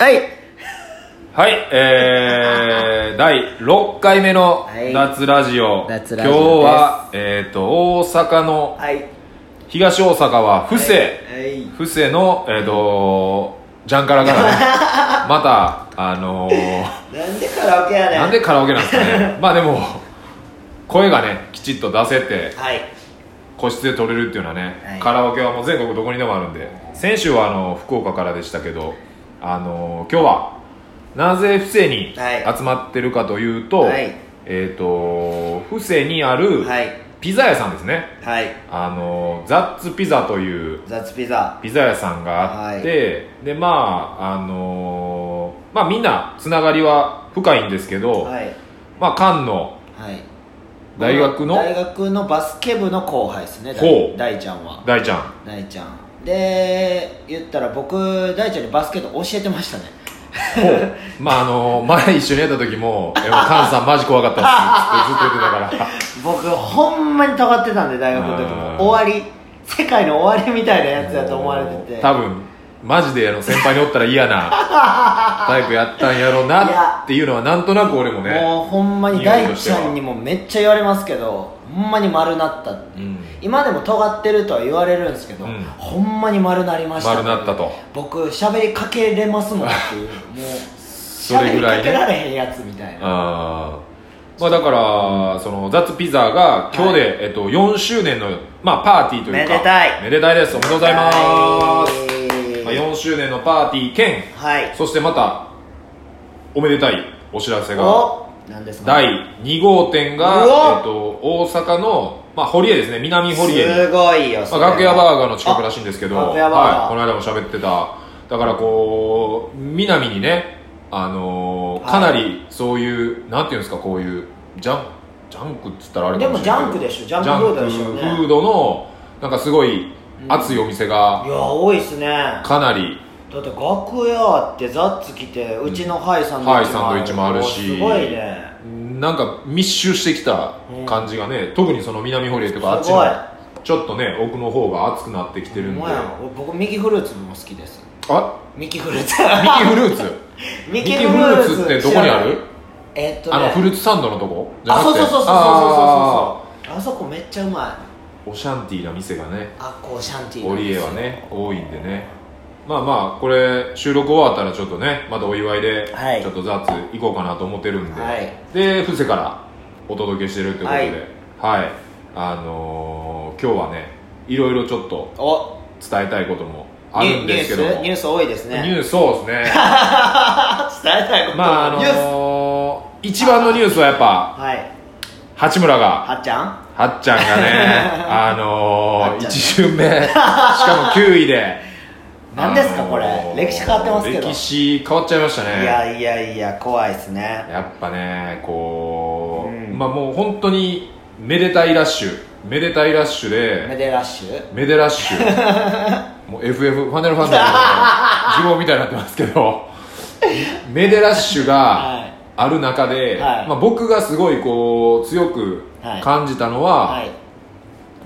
はい。はい、えー、第6回目のはい。脱ラジオ、脱ラジオ今日は、えー、と大阪のはい。東大阪は布施、はい。布施の、えー、とジャンカラからね。またあのーなんでカラオケやねん。なんでカラオケなんですかね。まあでも声がねきちっと出せてはい。個室で撮れるっていうのはね、はい。カラオケはもう全国どこにでもあるんで。先週はあの福岡からでしたけどあの今日はなぜ布施にはい。集まってるかというと、はい。えっ、と布施にあるはい。ピザ屋さんですね。はい。あのザッツピザという雑ピザ。ピザ屋さんがあって、でまああのまあみんなつながりは深いんですけど、はい。まあ菅のはい。大学の大学のバスケ部の後輩ですね。大ちゃんは。大ちゃん。大ちゃんで言ったら僕大ちゃんにバスケット教えてましたね。まああの前一緒にやった時も「えもう菅さんマジ怖かったっす」ってずっと言ってたから。僕ほんまに尖ってたんで大学の時うん。も終わり。世界の終わりみたいなやつだと思われてて。多分マジであの先輩におったら嫌なタイプやったんやろうなっていうのはなんとなく俺もねもうほんまに大ちゃんにもめっちゃ言われますけどほんまに丸なった。って、うん。今でも尖ってるとは言われるんですけど、うん。ほんまに丸なりました。丸なったと。僕喋りかけれますもんっていう。もうそれぐらいね。喋りかけられへんやつみたいな。まあだからそのザッツピザが今日で、えっと、4周年の、まあ、パーティーというか。めでたい。めでたいです。おめでとうございます、はいまあ、4周年のパーティー兼はい。そしてまたおめでたいお知らせがお何ですか？第2号店が、えっと、大阪の、まあ、堀江ですね。南堀江に。すごいよまあ、楽屋バーガーの近くらしいんですけど、はい、この間も喋ってた。だからこう南にね、あのーはい。かなりそういうなんていうんですかこういうジャンジャンクっつったらあれかもしれないでもジャンクでしょ。ジャンクフードでしょうね。ジャンクフードのなんかすごい熱いお店いがや多いっすね。だかなり。って楽屋あってザッツ来てうちのハイサンドイッチもあるし。すごいねなんか密集してきた感じがね、特にその南堀江とかあっちのちょっとね奥の方が熱くなってきてるんで。僕ミキフルーツも好きです。あ？ミキフルーツ。ミキフルーツ？ミミキフルーツってどこにある？えっとね。あのフルーツサンドのとこ？じゃあなくて？そうそうそうそうそうそうあそう。あそこめっちゃうまい。ーオシャンティーな店がねあこうシャンティーオリエはね多いんでね。まあまあこれ収録終わったらちょっとねまたお祝いではい。ちょっとザッツ行こうかなと思ってるんで、はい。で布施からお届けしてるってことで。はい、あのー今日はねいろいろちょっとお。伝えたいこともあるんですけども。ニュースニュース多いですね。ニュースそうですね。伝えたいこと。まああのニュースー一番のニュースはやっぱはい。八村がはっちゃん？はっちゃんがね、あのー、はっちゃん1巡目、しかも9位で、何ですかあのーこれ歴史変わってますけど。歴史変わっちゃいましたね。いやいやいや怖いっすね。やっぱね、こう、うん。まあもう本当に、めでたいラッシュ、めでたいラッシュメで、デラッシュ？めでラッシュ、もう FF、ファネルファンタジーの呪文みたいになってますけど、めでラッシュがはい。ある中で、はい。まあ僕がすごいこう、強く感じたのは、はい。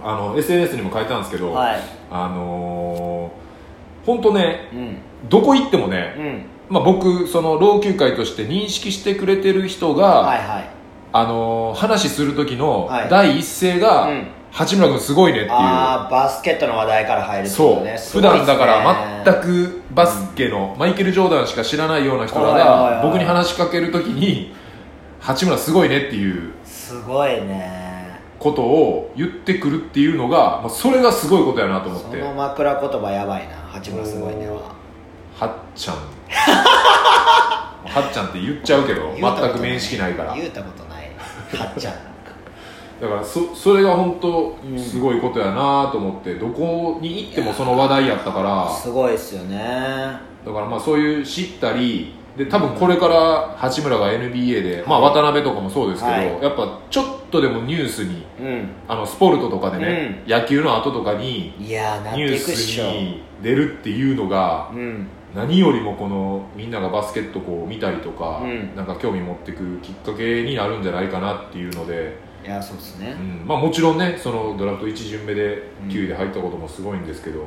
あの SNS にも書いたんですけど、はい。あのー、本当ねうん。どこ行ってもね、うん。まあ、僕その老朽会として認識してくれてる人が、はいはい。あのー話する時のはい。第一声が、うん。八村君すごいねっていう。バスケットの話題から入るってこそう、とね。普段だから全くくバスケの、マイケル・ジョーダンしか知らないような人らはいはいはいが僕に話しかける時に八村すごいねっていうすごいね。ことを言ってくるっていうのが、まあ、それがすごいことやなと思って。その枕言葉やばいな。八村すごいねは。はっちゃん。はっちゃんって言っちゃうけど全く面識ないから。言うたことない。はっちゃん。だからそそれが本当うん。すごいことやなと思ってどこに行ってもその話題やったから。すごいっすよね。だからまあそういう知ったりで多分これから八村が NBA で、まあ、渡辺とかもそうですけど、はい。やっぱちょっとでもニュースにうん。あのスポルトとかでね、野球の後とかにいやーなってニューいくっしょ。スに出るっていうのがうん。何よりもこのみんながバスケットこう見たりとか、うん。なんか興味持ってくきっかけになるんじゃないかなっていうので、いやそうですね。うん。まあ、もちろんねそのドラフト1巡目で9位で入ったこともすごいんですけど、うん。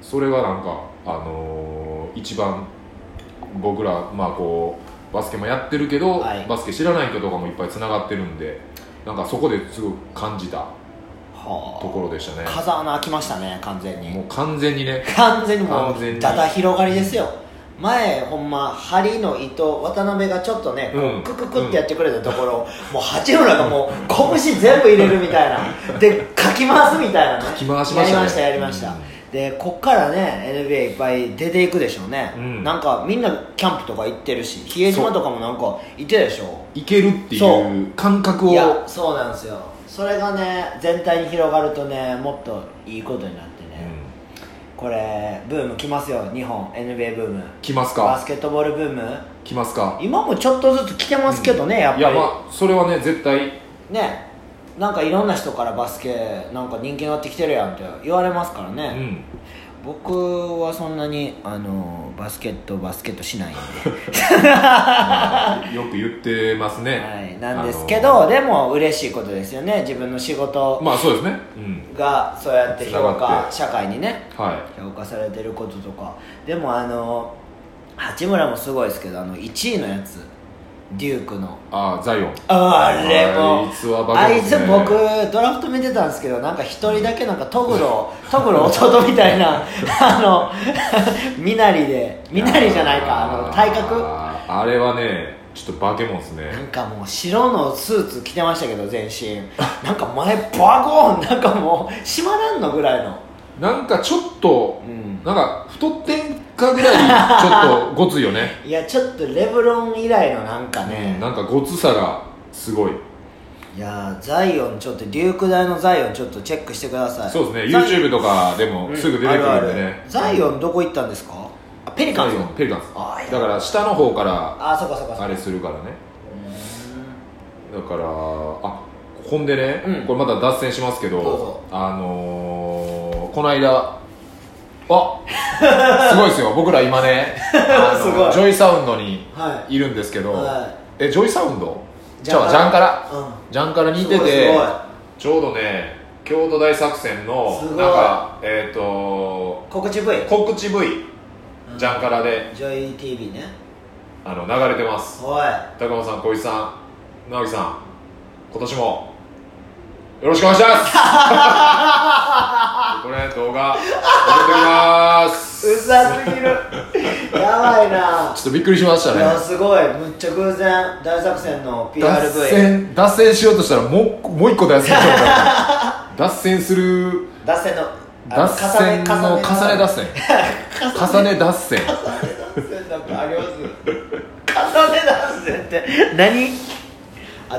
それがなんか、あのー一番僕らまあこうバスケもやってるけど、はい。バスケ知らない人とかもいっぱいつながってるんでなんかそこですごく感じたはところでしたね。風穴開きましたね完全に。もう完全にね。完全にもうだだ広がりですよ。前ほんま針の糸渡辺がちょっとね、クククってやってくれたところ、もう八村がもう拳全部入れるみたいな。でかき回すみたいなね。かき回しましたね。やりましたやりました、うんでこっからね NBA いっぱい出ていくでしょうね、うん。なんかみんなキャンプとか行ってるし比江島とかもなんか行ってるでしょいけるってそいう感覚を。いやそうなんですよ。それがね全体に広がるとねもっといいことになってね、これブーム来ますよ。日本 NBA ブーム。来ますか？バスケットボールブーム。来ますか？今もちょっとずつ来てますけどね、やっぱり。いやまあそれはね絶対。ねなんかいろんな人からバスケなんか人気になってきてるやんって言われますからね、うん。僕はそんなにあのバスケットバスケットしないんで。よく言ってますね、はい、なんですけど、あのでも嬉しいことですよね。自分の仕事まあそうですね。うん。がそうやって評価社会にねはい。評価されてることとか。でもあの八村もすごいですけどあの1位のやつデュークの。ああザイオン。あれも。あいつはバあいつ僕ドラフト見てたんですけどなんか一人だけなんかトグロトグロ弟みたいな あの身なりで身なりじゃないかあの体格。あれはねちょっと化け物ですね。なんかもう白のスーツ着てましたけど全身。なんか前バゴーンなんかもう閉まらんのぐらいのなんかちょっと、うん。なんか太ってんかぐらいちょっとごついよね。いやちょっとレブロン以来のなんかね、なんかごつさがすごい。いやーザイオンちょっとデューク大のザイオンちょっとチェックしてください。そうですね。YouTube とかでもすぐ出てくるんであるある。ねザイオンどこ行ったんですか？あペリカンズペリカンズだから下の方からあそこそこあれするからね。だからあほんでね、うん。これまた脱線しますけどあのー、この間あすごいですよ。僕ら今ねジョイサウンドにはい。るんですけど、はえジョイサウンド？ジじゃあジャンカラ？うん。ジャンカラにいててちょうどね京都大作戦のなんかえっ、と告知 V 告知 V ジャンカラで。ジョイ TV ね。あの流れてます。高野さん小石さん直樹さん今年もよろしくお願いします。これ動画送ってきます。うざすぎる。やばいな。ちょっとびっくりしましたいやねすごい。むっちゃ偶然大作戦の脱 PRV 線脱線しようとしたらもうもう一個脱線し脱線する。脱線の脱線の重ね脱線。重ね脱線。重ね脱線なんかあります？重ね脱線って何？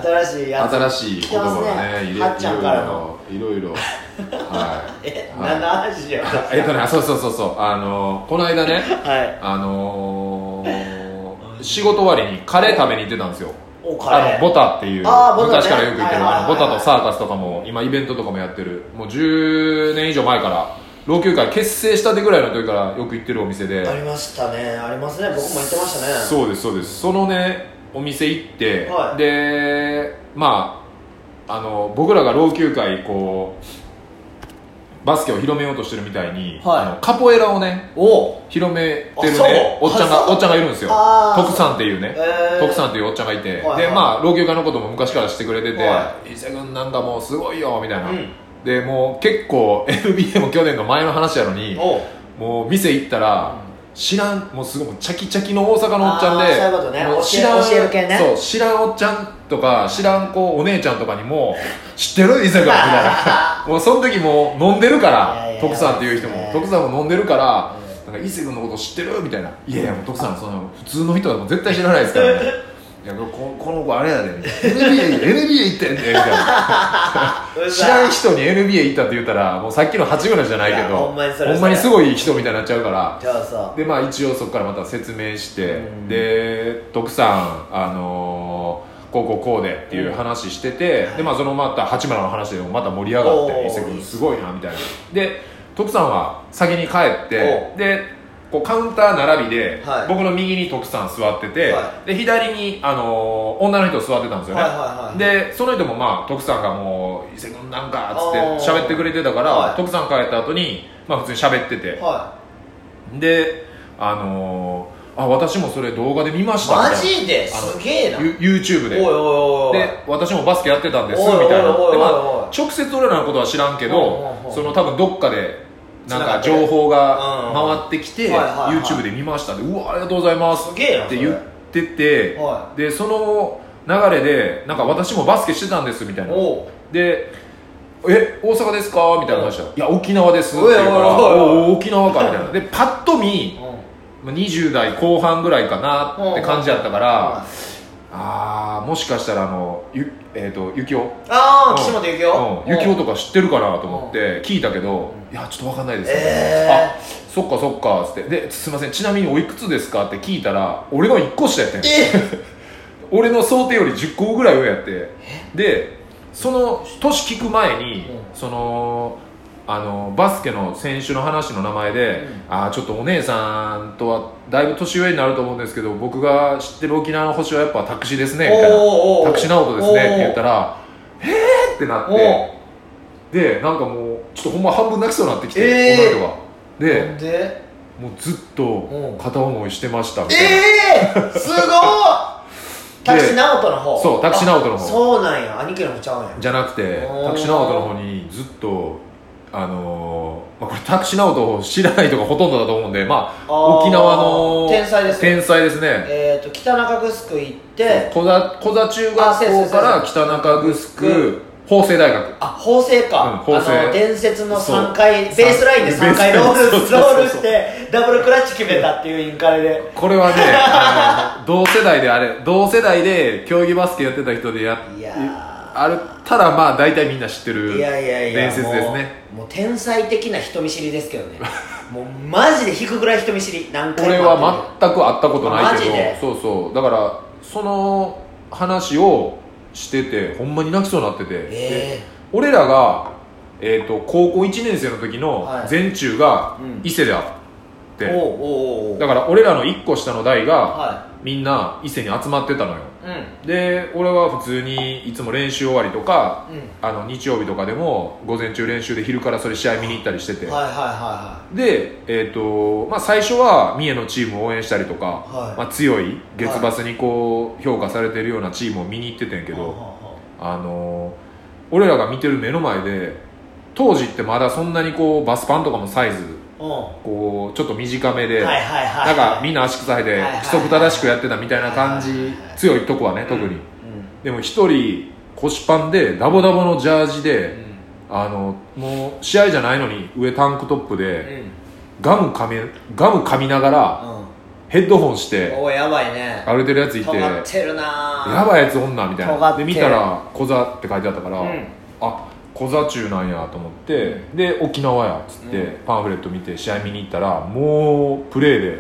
新しいやつ。新しい言葉がねねはっちゃんからの。いろいろ はいえ、はい。何の話よえっとねそうそうそうそう。あのこの間ねはい。あのー、仕事終わりにカレー食べに行ってたんですよ。あのボタっていうね。昔からよく言ってるボタとサーカスとかも今イベントとかもやってる。もう10年以上前から老朽会結成したてぐらいの時からよく行ってるお店で。ありましたね。ありますね。僕も言ってましたね。そうですそうです。そのねお店行って、はい。でまああの僕らが老朽会こうバスケを広めようとしてるみたいに、はい。あのカポエラをねお。広めてるねおっちゃんがおっちゃんがいるんですよ。徳さんっていうね、へー。徳さんっていうおっちゃんがいて、はいはい。でまあ老朽化のことも昔から知ってくれてては「伊勢君なんかもうすごいよ」みたいな、うんでもう結構 NBA も去年の前の話やのにおもう店行ったら、知らんもうすごいチャキチャキの大阪のおっちゃんでそういうことね。知らん教える系ね。そう知らんおっちゃんとか知らん子お姉ちゃんとかにも「知ってる？伊勢君」みたいな。もうその時もう飲んでるから徳さんっていう人も。徳さんも飲んでるからなんか伊勢君のこと知ってる？みたいな「いやいや徳さんその普通の人は絶対知らないですからね」いやここの子あれやで、NBA, NBA 行ってんでみたいな。知らん人に NBA 行ったって言ったらもうさっきの八村じゃないけどほんまにそれほんまにすごい人みたいになっちゃうから。でまあ一応そこからまた説明して、うん。で徳さんあのーこうこうこうでっていう話してて、でまあそのまた八村の話でもまた盛り上がって伊勢君すごいなみたいな。で徳さんは先に帰っておでこうカウンター並びで、はい。僕の右に徳さん座ってて、はで左に、あのー女の人座ってたんですよね、はいはいはいでその人もまあ徳さんがもう「伊勢君なんか」っつって喋ってくれてたから、はい。徳さん帰った後にまあ普通に喋ってて、はであのーあ私もそれ動画で見ました。マなジで？すげえな。おい You- YouTube で。おいおいおいで私もバスケやってたんですみたいな。おいおいおいで、まあ、直接俺らのことは知らんけおいおいおどいその多分どっかでなんか情報がうん。回ってきて、はいはいはい。YouTube で見ましたでうわありがとうございますって言っててはでその流れでなんか私もバスケしてたんですみたいな。でえ大阪ですか？みたいな話したらいや沖縄ですって言うから沖縄かみたいな。でパッと見うん。まあ20代後半ぐらいかなって感じやったからはああもしかしたらあのゆえっ、とゆきおああ岸本ゆきおうん、ゆきおとか知ってるかなと思って聞いたけど、いやちょっとわかんないです、えあそっかそっかっつって。ですいませんちなみにおいくつですかって聞いたら俺の1個下やってん。え 俺の想定より10個ぐらい上やって。でその年聞く前に、うん。そのあのバスケの選手の話の名前で、ああちょっとお姉さんとはだいぶ年上になると思うんですけど僕が知ってる沖縄の星はやっぱタクシーですねみたいな。タクシー直人ですねって言ったらへえってなっおてでなんかもうちょっとほんま半分泣きそうになってきて、えー。女の子が。でで？もうずっとうん。片思いしてましたみたいな、ええすごい。タクシー直人の方。そうタクシー直人の方。あそうなんや。兄貴の方ちゃうんや。じゃなくてタクシー直人の方にずっとあのーまあ、これタクシー直人を知らない人がほとんどだと思うんでまあ沖縄の天才ですよ天才ですね。えっと北中城行って小座小座中学校から北中城法政大学。あ法政か、うん法政。伝説のそう。3回ベースラインで3回ロールロールしてダブルクラッチ決めたっていうインカレで。これはね同世代であれ同世代で競技バスケやってた人でやいやあるたらまあ大体みんな知ってるいやいやいや伝説ですね。もう天才的な人見知りですけどね。もうマジで引くぐらい人見知り何回俺も会って。るは全く会ったことないけど。そうそう。だからその話をしててほんまに泣きそうになってて、でえ俺らが、えー、と高校1年生の時のはい。全中がうん。伊勢であっえて、おうおうおうおう。だから俺らの1個下の代がはみんな伊勢に集まってたのよ。いうん。で俺は普通にいつも練習終わりとかうん。あの日曜日とかでも午前中練習で昼からそれ試合見に行ったりしてて、はいはいはで、えーとまあ、最初は三重のチームを応援したりとか、はい。まあ、強い月バスにこう評価されてるようなチームを見に行っててんけど、いはいはあのー俺らが見てる目の前で当時ってまだそんなにこうバスパンとかもサイズこうちょっと短めで、なんかみんな足臭いで規則正しくやってたみたいな感じ、強いとこはね特に、うん。でも一人腰パンでダボダボのジャージで、うんあのもう試合じゃないのに上タンクトップで、うん。ガム噛めガム噛みながらうん。ヘッドホンしておいやばいね。歩いてるやついて尖やばいやつ女みたいな。で見たら「小座」って書いてあったから、うん。あ小座中なんやと思って、で沖縄やっつって、うん。パンフレット見て試合見に行ったらもうプレーで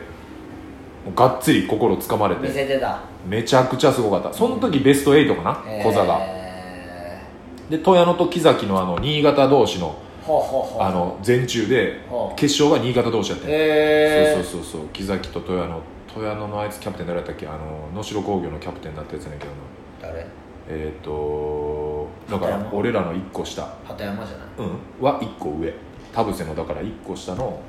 もうがっつり心つかまれ見てせてた。めちゃくちゃすごかった。その時ベスト8かな、小座が。えで富谷野と木崎のあの新潟同士のーほうほうほう。あの全中で決勝が新潟同士やってん。えそうそうそうそう。木崎と富谷野富谷野のあいつキャプテン誰だったっけ？あの能代工業のキャプテンだったやつやねんけどな。誰？えっ、とだから俺らの1個下。鳩山じゃない？うん。は1個上。田臥のだから1個下の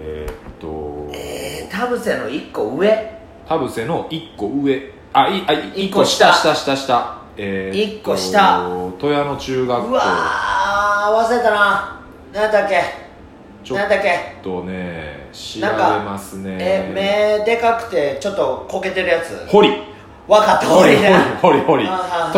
えっ、とえー、田臥の1個上？田臥の1個上。あいあ1一個下。下。下下えー一個下。富谷野中学校。うわー忘れたな。何だっけ？ちょっ何だっけ？とね調べますね。え目でかくてちょっとこけてるやつ。堀分かったホリホリホリと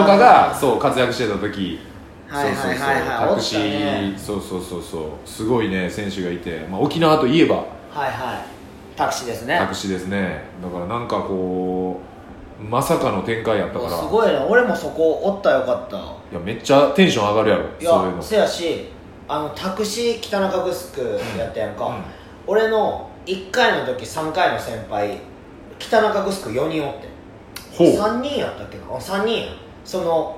かがそう活躍してた時。はいはいはいはいそうそう。そうタクシーそうそうそうそう。すごいね選手がいて、まあ、沖縄といえば。はいはい。タクシーですね。タクシーですね。だからなんかこうまさかの展開やったから。すごいね俺もそこおったらよかった。いやめっちゃテンション上がるやろ。いそういうの。やせやしあのタクシー北中城やったやんか、うん。俺の1回の時3回の先輩北中城4人おってほう。3人やったっけな？あ3人や。その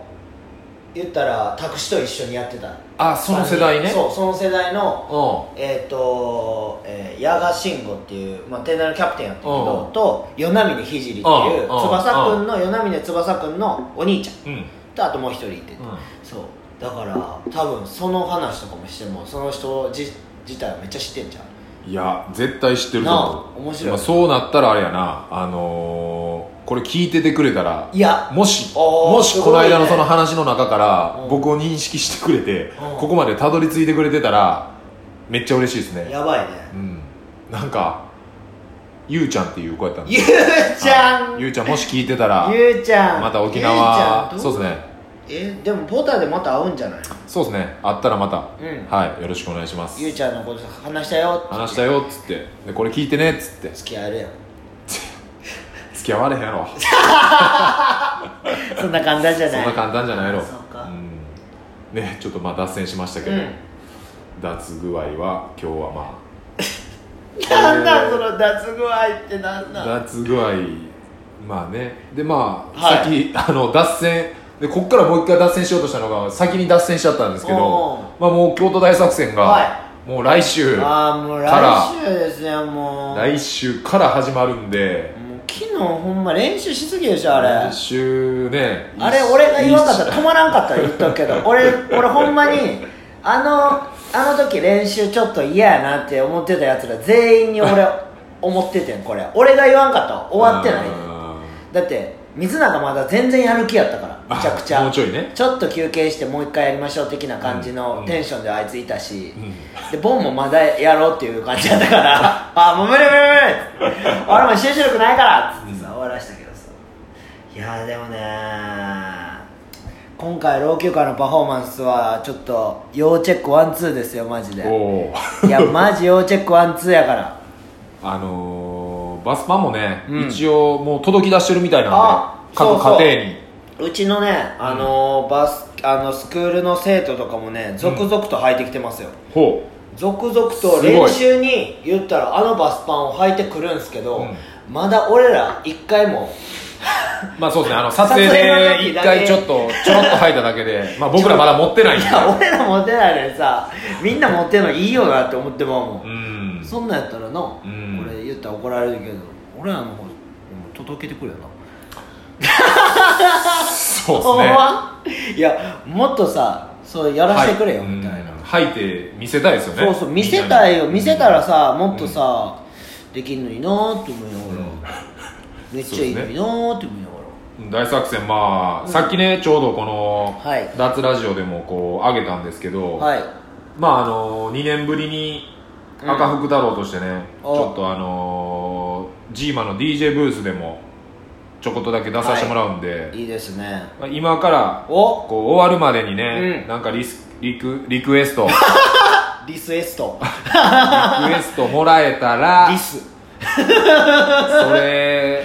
言ったらタクシーと一緒にやってた。あその世代ね。そうその世代のうえっ、と、えー、矢賀慎吾っていう、まあ、天大のキャプテンやったけど、うん。と与那嶺聖っていううん。翼くんの与那嶺翼くんのお兄ちゃん。とあともう一人いてて、そう。だから多分その話とかもしてもその人じ自体はめっちゃ知ってんじゃん。いや絶対知ってると思う。面白い。まあそうなったらあれやな。あのーこれ聞いててくれたらいや。もしもしこの間のその話の中からうん僕を認識してくれてうん。ここまでたどり着いてくれてたらめっちゃ嬉しいですね。やばいね。うん。なんかゆうちゃんっていう子やったんでゆうちゃん。ゆうちゃんもし聞いてたらゆうちゃん。また沖縄そうですね。えでもポタでまた会うんじゃない？そうですね。あったらまた、うん。はいよろしくお願いします。ゆうちゃんのこと話したよ話したよっつって。でこれ聞いてねっつって。付き合えるやん付き合われへんやろ。そんな簡単じゃない？そんな簡単じゃないやろそうか。ん。ねちょっとまあ脱線しましたけど、うん。脱具合は今日はま なんだその脱具合ってなんあだ脱具合まあね。でまあ、はい。さっきあの脱線。でこっからもう一回脱線しようとしたのが先に脱線しちゃったんですけどまあもう京都大作戦が、はもう来週から来週ですねもう。来週から始まるんで昨日ほんま練習しすぎでしょあれ。来週ねあれ俺が言わんかったら止まらんかったら言っとくけど 俺俺ほんまにあのあの時練習ちょっと嫌やなって思ってたやつら全員に俺思っててんこれ。俺が言わんかった。ら終わってない。だって水永まだ全然やる気やったからーめちゃくちゃ。もうちょいね。ちょっと休憩してもう一回やりましょう的な感じうん。のうん。テンションであいついたし、うん。でボンもまだやろうっていう感じだったから あもう無理無理無理。俺も集中力ないからっつってさ終わらしたけどさ。いやーでもね今回老朽化のパフォーマンスはちょっと要チェックワンツーですよマジで。いやマジ要チェックワンツーやから。あのー、バスパンもね、うん。一応もう届き出してるみたいなんあで各そうそう。家庭に。うちのねあのーバスあのスクールの生徒とかもね続々と履いてきてますよ、ほ続々とすごい。練習に言ったらあのバスパンを履いてくるんすけど、うん。まだ俺ら一回も。うまあそうですね。あの撮影撮影ので一時だけ回ちょっとちょろっと履いただけで まあ僕らまだ持ってないんで。いや俺ら持ってないのにさみんな持ってるのいいよなって思ってまうもん、うん。そんなんやったらな、ん。これ言ったら怒られるけど俺らの方届けてくれよな。そうですね。ま？いやもっとさそうやらせてくれよ、はい。みたいな、うん。履いて見せたいですよね。そうそう見せたいよ。見せたらさもっとさ、できんのになーって思いながら、うん。めっちゃいいのになーって思いながうん大作戦まあ、さっきねちょうどこのはい。脱ラジオでもこう上げたんですけど、らはい。まああの2年ぶりに赤福太郎としてね、お。ちょっとあのー、ジーマの DJ ブースでもちょこっとだけ出させてもらうんで、いいですね。まあ今からお。こう終わるまでにね、うん。なんかリスリクリクエスト。リ リスエスト。クエストもらえたらリス。それ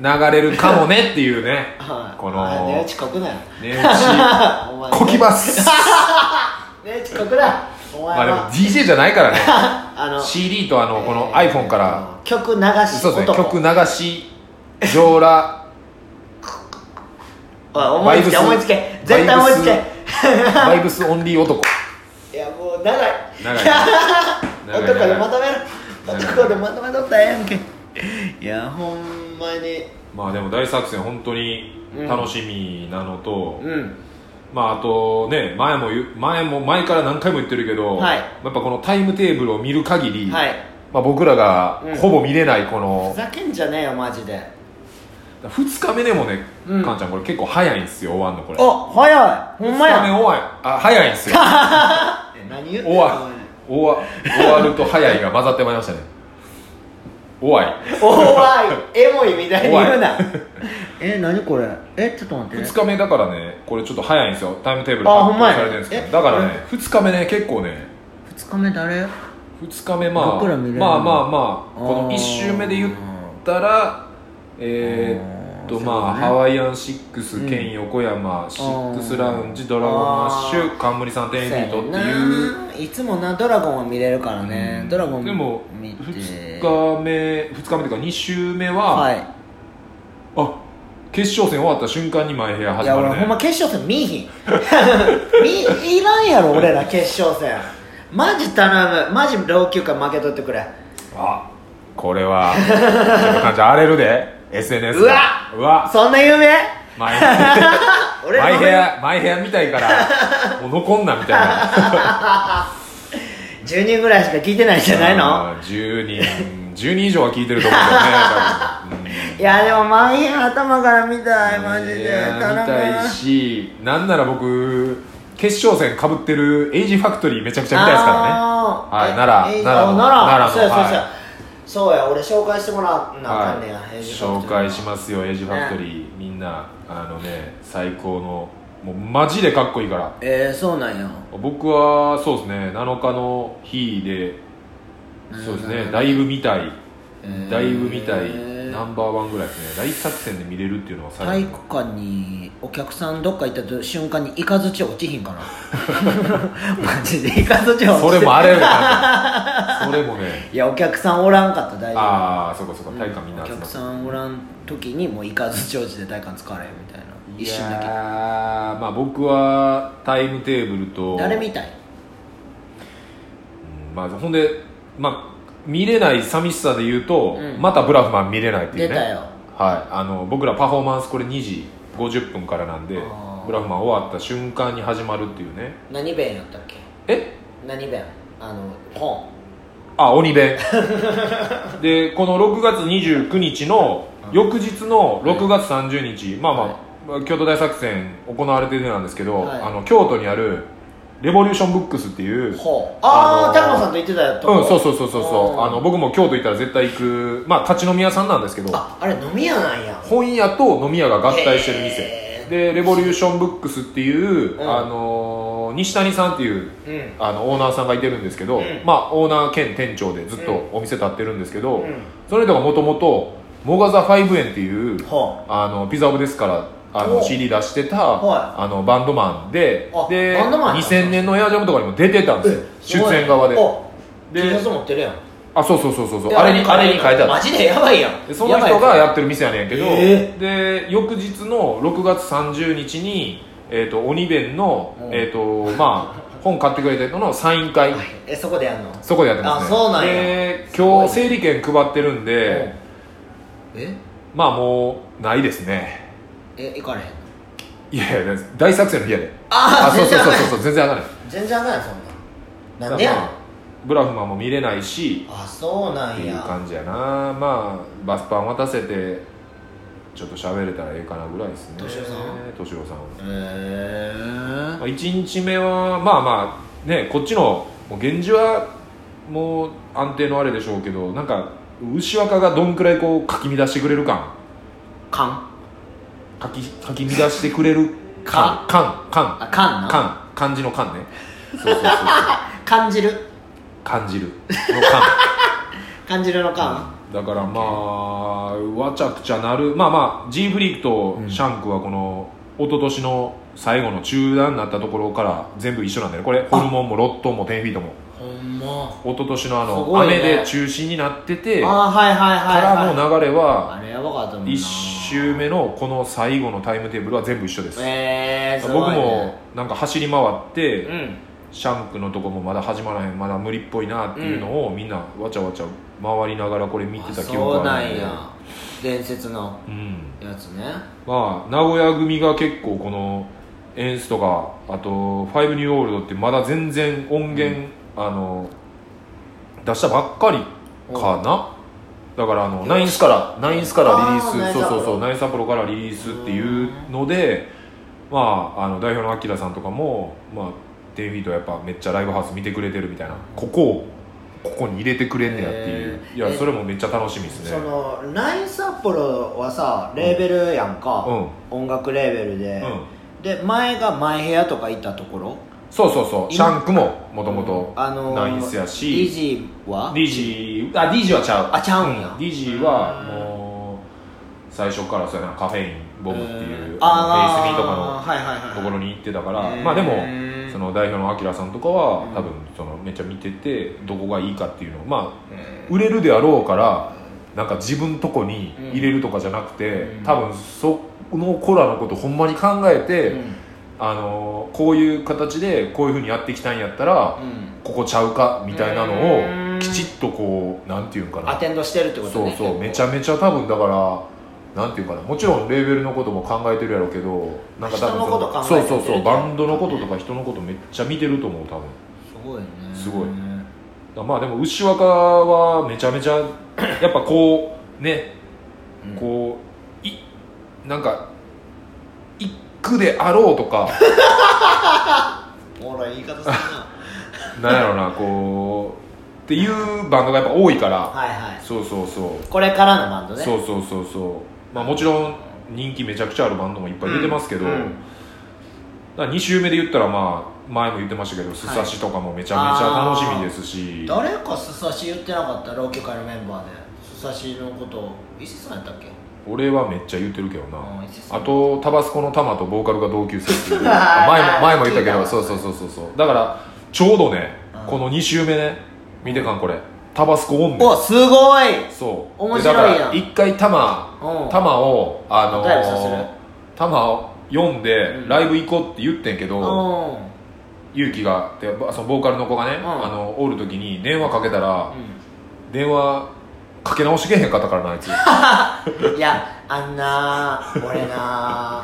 流れるかもねっていうね。はい。このあ値打ちこくなよ。値打ちこきます。値打ちこくなまあでもは DJ じゃないからね。あの。CD とあのこの iPhone から。曲流しそうですね男曲流し上裸。おい思いつけ思いつけ。絶対思いつけ。バイブスオンリー男。いやもう長い。長い長い男でまとめる男でまとめとったらええやんけ。いやほんまに。まあでも大作戦本当に楽しみなのと、うんまああとね前も前も前から何回も言ってるけど、はい。やっぱこのタイムテーブルを見る限り、はい。まあ、僕らがうん。ほぼ見れないこふの、ざけんじゃねえよマジで。2日目でもね、うん。かんちゃんこれ結構早いんですよ終わんのこれ。あ早い。ほんま2日目や終わあ早いんですよ。え何言ってん終わ終わ終わると早いが混ざってまいりましたね終わおい。エモいみたいに言うな。え何これ？えちょっと待いって。2日目だからねこれちょっと早いんですよ。タイムテーブルあほんまやされてるんですけど。えだからね2日目ね結構ね。2日目誰？2日目まあまあまあまあこのあー1周目で言ったらえーっとまあ、ね。ハワイアンシックスうん兼横山、シックスラウンジドラゴンマッシュ冠さん10エリートっていういつもなドラゴンは見れるからね、うん。ドラゴンでも見て2日目2日目というか2週目は、はい。あ決勝戦終わった瞬間に前部屋い始まるね。や俺ほんま決勝戦見いひん。見いらんやろ俺ら決勝戦。マジ頼む。マジ老朽化負けとってくれ。あこれはちょっと感じ荒れるで SNS がうわうわ。そんな有名？マイ俺マイ部屋マイ部屋みたいからもう残んなみたいな。10人ぐらいしか聞いてないんじゃないの？あー10人10人以上は聞いてると思うけどねうん。いやでもマンヒン頭から見たいマジで。見たいしなんなら僕決勝戦かぶってるエイジファクトリーめちゃくちゃ見たいですからね。はいえ奈良え奈良奈良？奈良のそうやそう。やはいそうや俺紹介してもらわなあかんねや、はい、紹介しますよエイジファクトリー、みんなあのね最高のもうマジでかっこいいから。えー、そうなんや。僕はそうですね7日の日でそうですねだいぶ見たいえー。だいぶ見たいナンバーワンぐらいですね。大作戦で見れるっていうのは最体育館にお客さんどっか行った瞬間にイカズチ落ちひんかな。マジで。イカズチ落ちてそれもあれよそれもね。いやお客さんおらんかったら大丈夫。ああそうかそうか。体育館みんなお客集まって。さんおらん時にもうイカズチ落ちて体育館使われみたいな。一瞬だけ。まあ僕はタイムテーブルと。誰みたい？うんまあほんでまあ見れない寂しさで言うと、うん。またブラフマン見れないっていうね。出たよ。はい。あの僕らパフォーマンスこれ2時50分からなんであー。ブラフマン終わった瞬間に始まるっていうね。何弁やったっけ？え？何弁？あの本。あ鬼弁。でこの6月29日の翌日の6月30日、まあまあ、京都大作戦行われてるなんですけど、はい。あの京都にあるレボリューションブックスっていうああ、あのー高野さんと言ってたやつうん、そうそうそうそうそう。あの僕も京都行ったら絶対行く。まあ立ち飲み屋さんなんですけどああれ飲み屋なんや。本屋と飲み屋が合体してる店。でレボリューションブックスっていう、うん。あのー西谷さんっていううん。あのオーナーさんがいてるんですけど、うん。まあオーナー兼店長でずっとお店立ってるんですけど、うん。その人がもともとモガザ5円っていうほあのピザオブですからあのお。CD 出してた、はあのバンドマンであでバンドマンやった2000年のエアジャムとかにも出てたんですよ。出演側で。T シャツ持ってるやん。あそうそうそうそうそう。であれにあれに書いてマジでやばいやん。でその人がやってるる店やねんけど、え？で翌日の6月30日に、えー、と鬼弁の、うん。えーとまあ、本買ってくれた人のサイン会。えそこでやんの？そこでやってますね。あそうなんや。で今日整理券配ってるんで、え？まあもうないですねえ行かれへんの？いやいや大作戦の日やで。あーそうそうそうそう全然あかん。ない全然あかんやんそんな。んなんでやねん。ブラフマンも見れないしあそうなっていうんや感じやな。まあバスパン渡せてちょっと喋れたらええかなぐらいですね。敏夫さん敏夫さんへえまあ、1日目はまあまあねこっちのもう源氏はもう安定のあれでしょうけどなんか牛若がどんくらいこうかき乱してくれる感？缶かきかき乱してくれる感感感あ缶な感漢字の感ね。そうそうそうそう。感じる。感じる。の感感じるの缶だからまあわちゃくちゃなる。まあまあ G フリークとシャンクはこの一昨年の最後の中断になったところから全部一緒なんだよね。これホルモンもロットンも10フィートも一昨年のあすの、雨で中止になっててあーはいはいはいからはいの流れはあれやばかったもんな。1周目のこの最後のタイムテーブルは全部一緒です、僕もなんか走り回って、うん。シャンクのとこもまだ始まらへんまだ無理っぽいなっていうのを、みんなわちゃわちゃ回りながらこれ見てた記憶があるんでんや。伝説の。うん。やつね。まあ名古屋組が結構このエンスとかあと「ファイブニューオールド」ってまだ全然音源、あの出したばっかりかな。だからあのナインスからナインスからリリースそうそうそうナインサプロからリリースっていうのでまああの代表のアキラさんとかもまあ10フィートやっぱめっちゃライブハウス見てくれてるみたいなここをここに入れてくれんねやっていう。いやそれもめっちゃ楽しみですね。そのナイン札幌はさレーベルやんか、音楽レーベルで、で前が前部屋とかいたところそうそうそう。シャンクももともとあのーナインスやし。DG は？DG あ DG はちゃう。あちゃうんや。DG はもう最初からそうやなカフェインボムっていうあフェイスミーとかのところに行ってたから。まあでもその代表のアキラさんとかはうん。多分そのめっちゃ見ててどこがいいかっていうのをまあ売れるであろうからなんか自分とこに入れるとかじゃなくてうん。多分その子らのことほんまに考えて、うんあのこういう形でこういうふうにやっていきたいんやったら、うん。ここちゃうかみたいなのうんをきちっとこうなんていうんかな。アテンドしてるってことそうねそう。めちゃめちゃ多分だからなんていうかな。もちろんレーベルのことも考えてるやろうけどなんか多分そうそうそう。バンドのこととか人のことめっちゃ見てると思う多分。すごいね。すごい。まあでも牛若はめちゃめちゃやっぱこうね、うん。こういなんか行くであろうとか。ほら言い方するな。なんやろなこうっていうバンドがやっぱ多いから、はいはい。そうそうそう。これからのバンドね。そうそうそうそう。まあもちろん人気めちゃくちゃあるバンドもいっぱい出てますけど、うん。だから2週目で言ったらまあ前も言ってましたけど「すさし」とかもめちゃめちゃ楽しみですし、誰かすさし言ってなかった？老朽会のメンバーで。すさしのこと石井さんやったっけ？俺はめっちゃ言ってるけどな、あとタバスコのタマとボーカルが同級生っていう。前も前も言ったけどそうそうそうそうそう。だからちょうどね、うん。この2週目ね見てかんこれ。タバスコオンねおすごい。そう。面白いやん。でだから一回タマうん。タマをあのダイブさせる。タマを読んでうん。ライブ行こうって言ってんけど、うん。勇気がってばそのボーカルの子がね、うん。あのおる時に電話かけたら、う電話かけ直してけへんかったからなあいつ。いやあんな俺な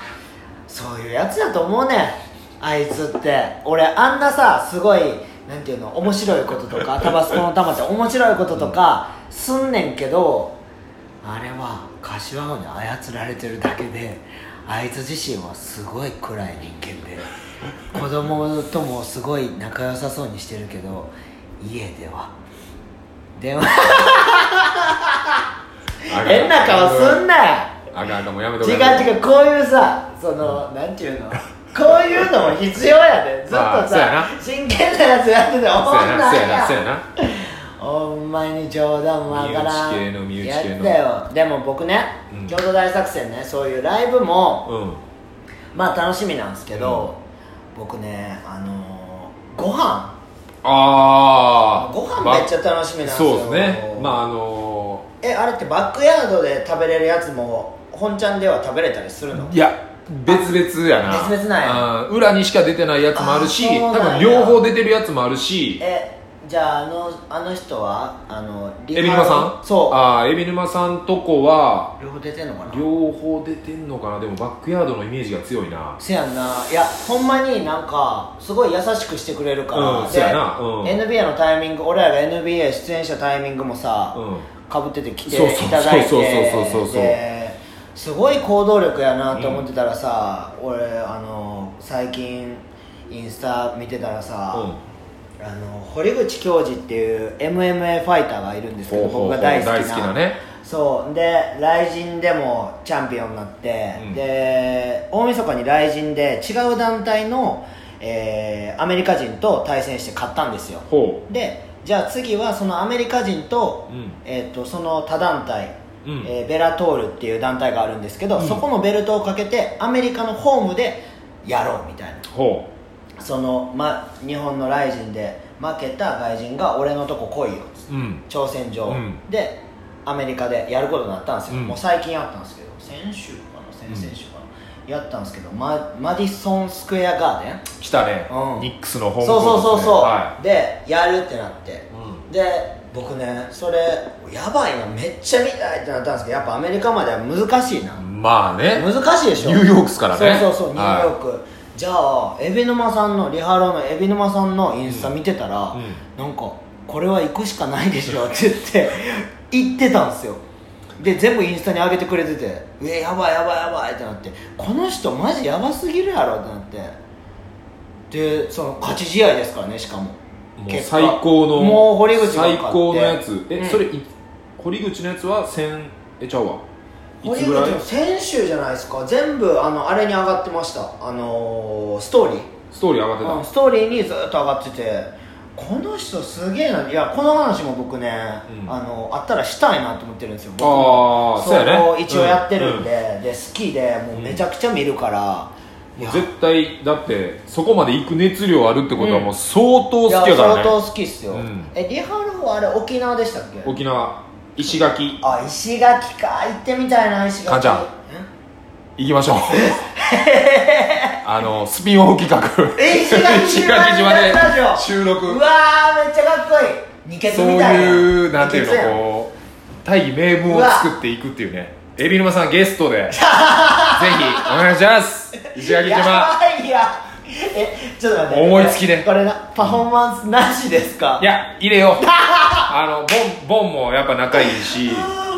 そういうやつだと思うねん。あいつって。俺あんなさすごいなんていうの面白いこととかタバスコの玉って面白いこととかすんねんけどあれは柏王に操られてるだけであいつ自身はすごい暗い人間で子供ともすごい仲良さそうにしてるけど家では。電話変な顔すんなよ。あかんあかんもうやめとけ違う違うこういうさその、なんていうの？こういうのも必要やで。ずっとまあそうやさな。真剣なやつやってておそうやん。ななそうやなそうやな。ほんまに冗談もわからん身内系の身内系の。やったよ。でも僕ね、うん。京都大作戦ねそういうライブもうん。まあ楽しみなんですけど、僕ねあのー、ご飯。ああご飯めっちゃ楽しみなんですよ。そうですね。まああのえあれってバックヤードで食べれるやつも本ちゃんでは食べれたりするの？いや別々やな。別々なんや。裏にしか出てないやつもあるし多分両方出てるやつもあるし。えじゃああのあの人はあのリエビ沼さん？そう。ああエビ沼さんとこは両方出てんのかな？両方出てんのかな？でもバックヤードのイメージが強いな。せやんな。いやほんまになんかすごい優しくしてくれるから、でうんせやな。うん。NBA のタイミング俺らが NBA 出演したタイミングもさ、うんかぶってて来ていただいて。すごい行動力やなと思ってたらさ、俺あの最近インスタ見てたらさ、あの堀口教授っていう MMA ファイターがいるんですけど僕が大好きな。ね。そう。で雷神でもチャンピオンになって、うん。で大晦日に雷神で違う団体の、えーアメリカ人と対戦して勝ったんですよ。ほでじゃあ次はそのアメリカ人と,、うん。えー、とその他団体、うん。えーベラトールっていう団体があるんですけど、うん。そこのベルトをかけてアメリカのホームでやろうみたいな。その、ま、日本のライジンで負けた外人が俺のとこ来いよ。ううん。挑戦状、うん。でアメリカでやることになったんですよ、うん。もう最近やったんですけど先週かな？先々週やったんですけどママディソンスクエアガーデン？来たね、うん。ニックスのホームそうそうそうそう、はでやるってなって。い、うん。で僕ねそれやばいな。めっちゃ見たいってなったんですけどやっぱアメリカまでは難しいな、まあね。難しいでしょ？ニューヨークっすからね。そうそうそうニューヨーク、じゃあ海老沼さんのリハローの海老沼さんのインスタ見てたら、うん。なんかこれは行くしかないでしょって言って言ってたんですよで全部インスタに上げてくれてて「えやばいやばいやばい」ってなってこの人マジやばすぎるやろってなって。でその勝ち試合ですからねしかも。最高のもう堀口最高のやつ。え、うん。それい堀口のやつは千えちゃうわ。い堀口の先週じゃないですか。全部あのあれに上がってました。あのーストーリー。ストーリー上がってた、うんストーリーにずっと上がっててこの人すげえな。いやこの話も僕ね、うん。あのあったらしたいなと思ってるんですよ。僕あーそうやね。こ一応やってるんで,、で好きでもうめちゃくちゃ見るから、絶対だってそこまで行く熱量あるってことはうん。もう相当好きいややからね、相当好きっすよ、うん。えリハルはあれ沖縄でしたっけ？沖縄。石垣。あ石垣か。行ってみたいな石垣。かんちゃん行きましょう。あのスピンオフ企画。え石垣石島垣島でラジオ。収録。うわーめっちゃかっこいい。二ケツそうみたいな。いうなんていうのこう大義名分を作っていくっていうね。エビ沼さんゲストで ぜひお願いします。石垣島。やばいやえちょっと待って。思いつきで。これなパフォーマンスなしですか？いや入れよう。あのボンボンもやっぱ仲いいし、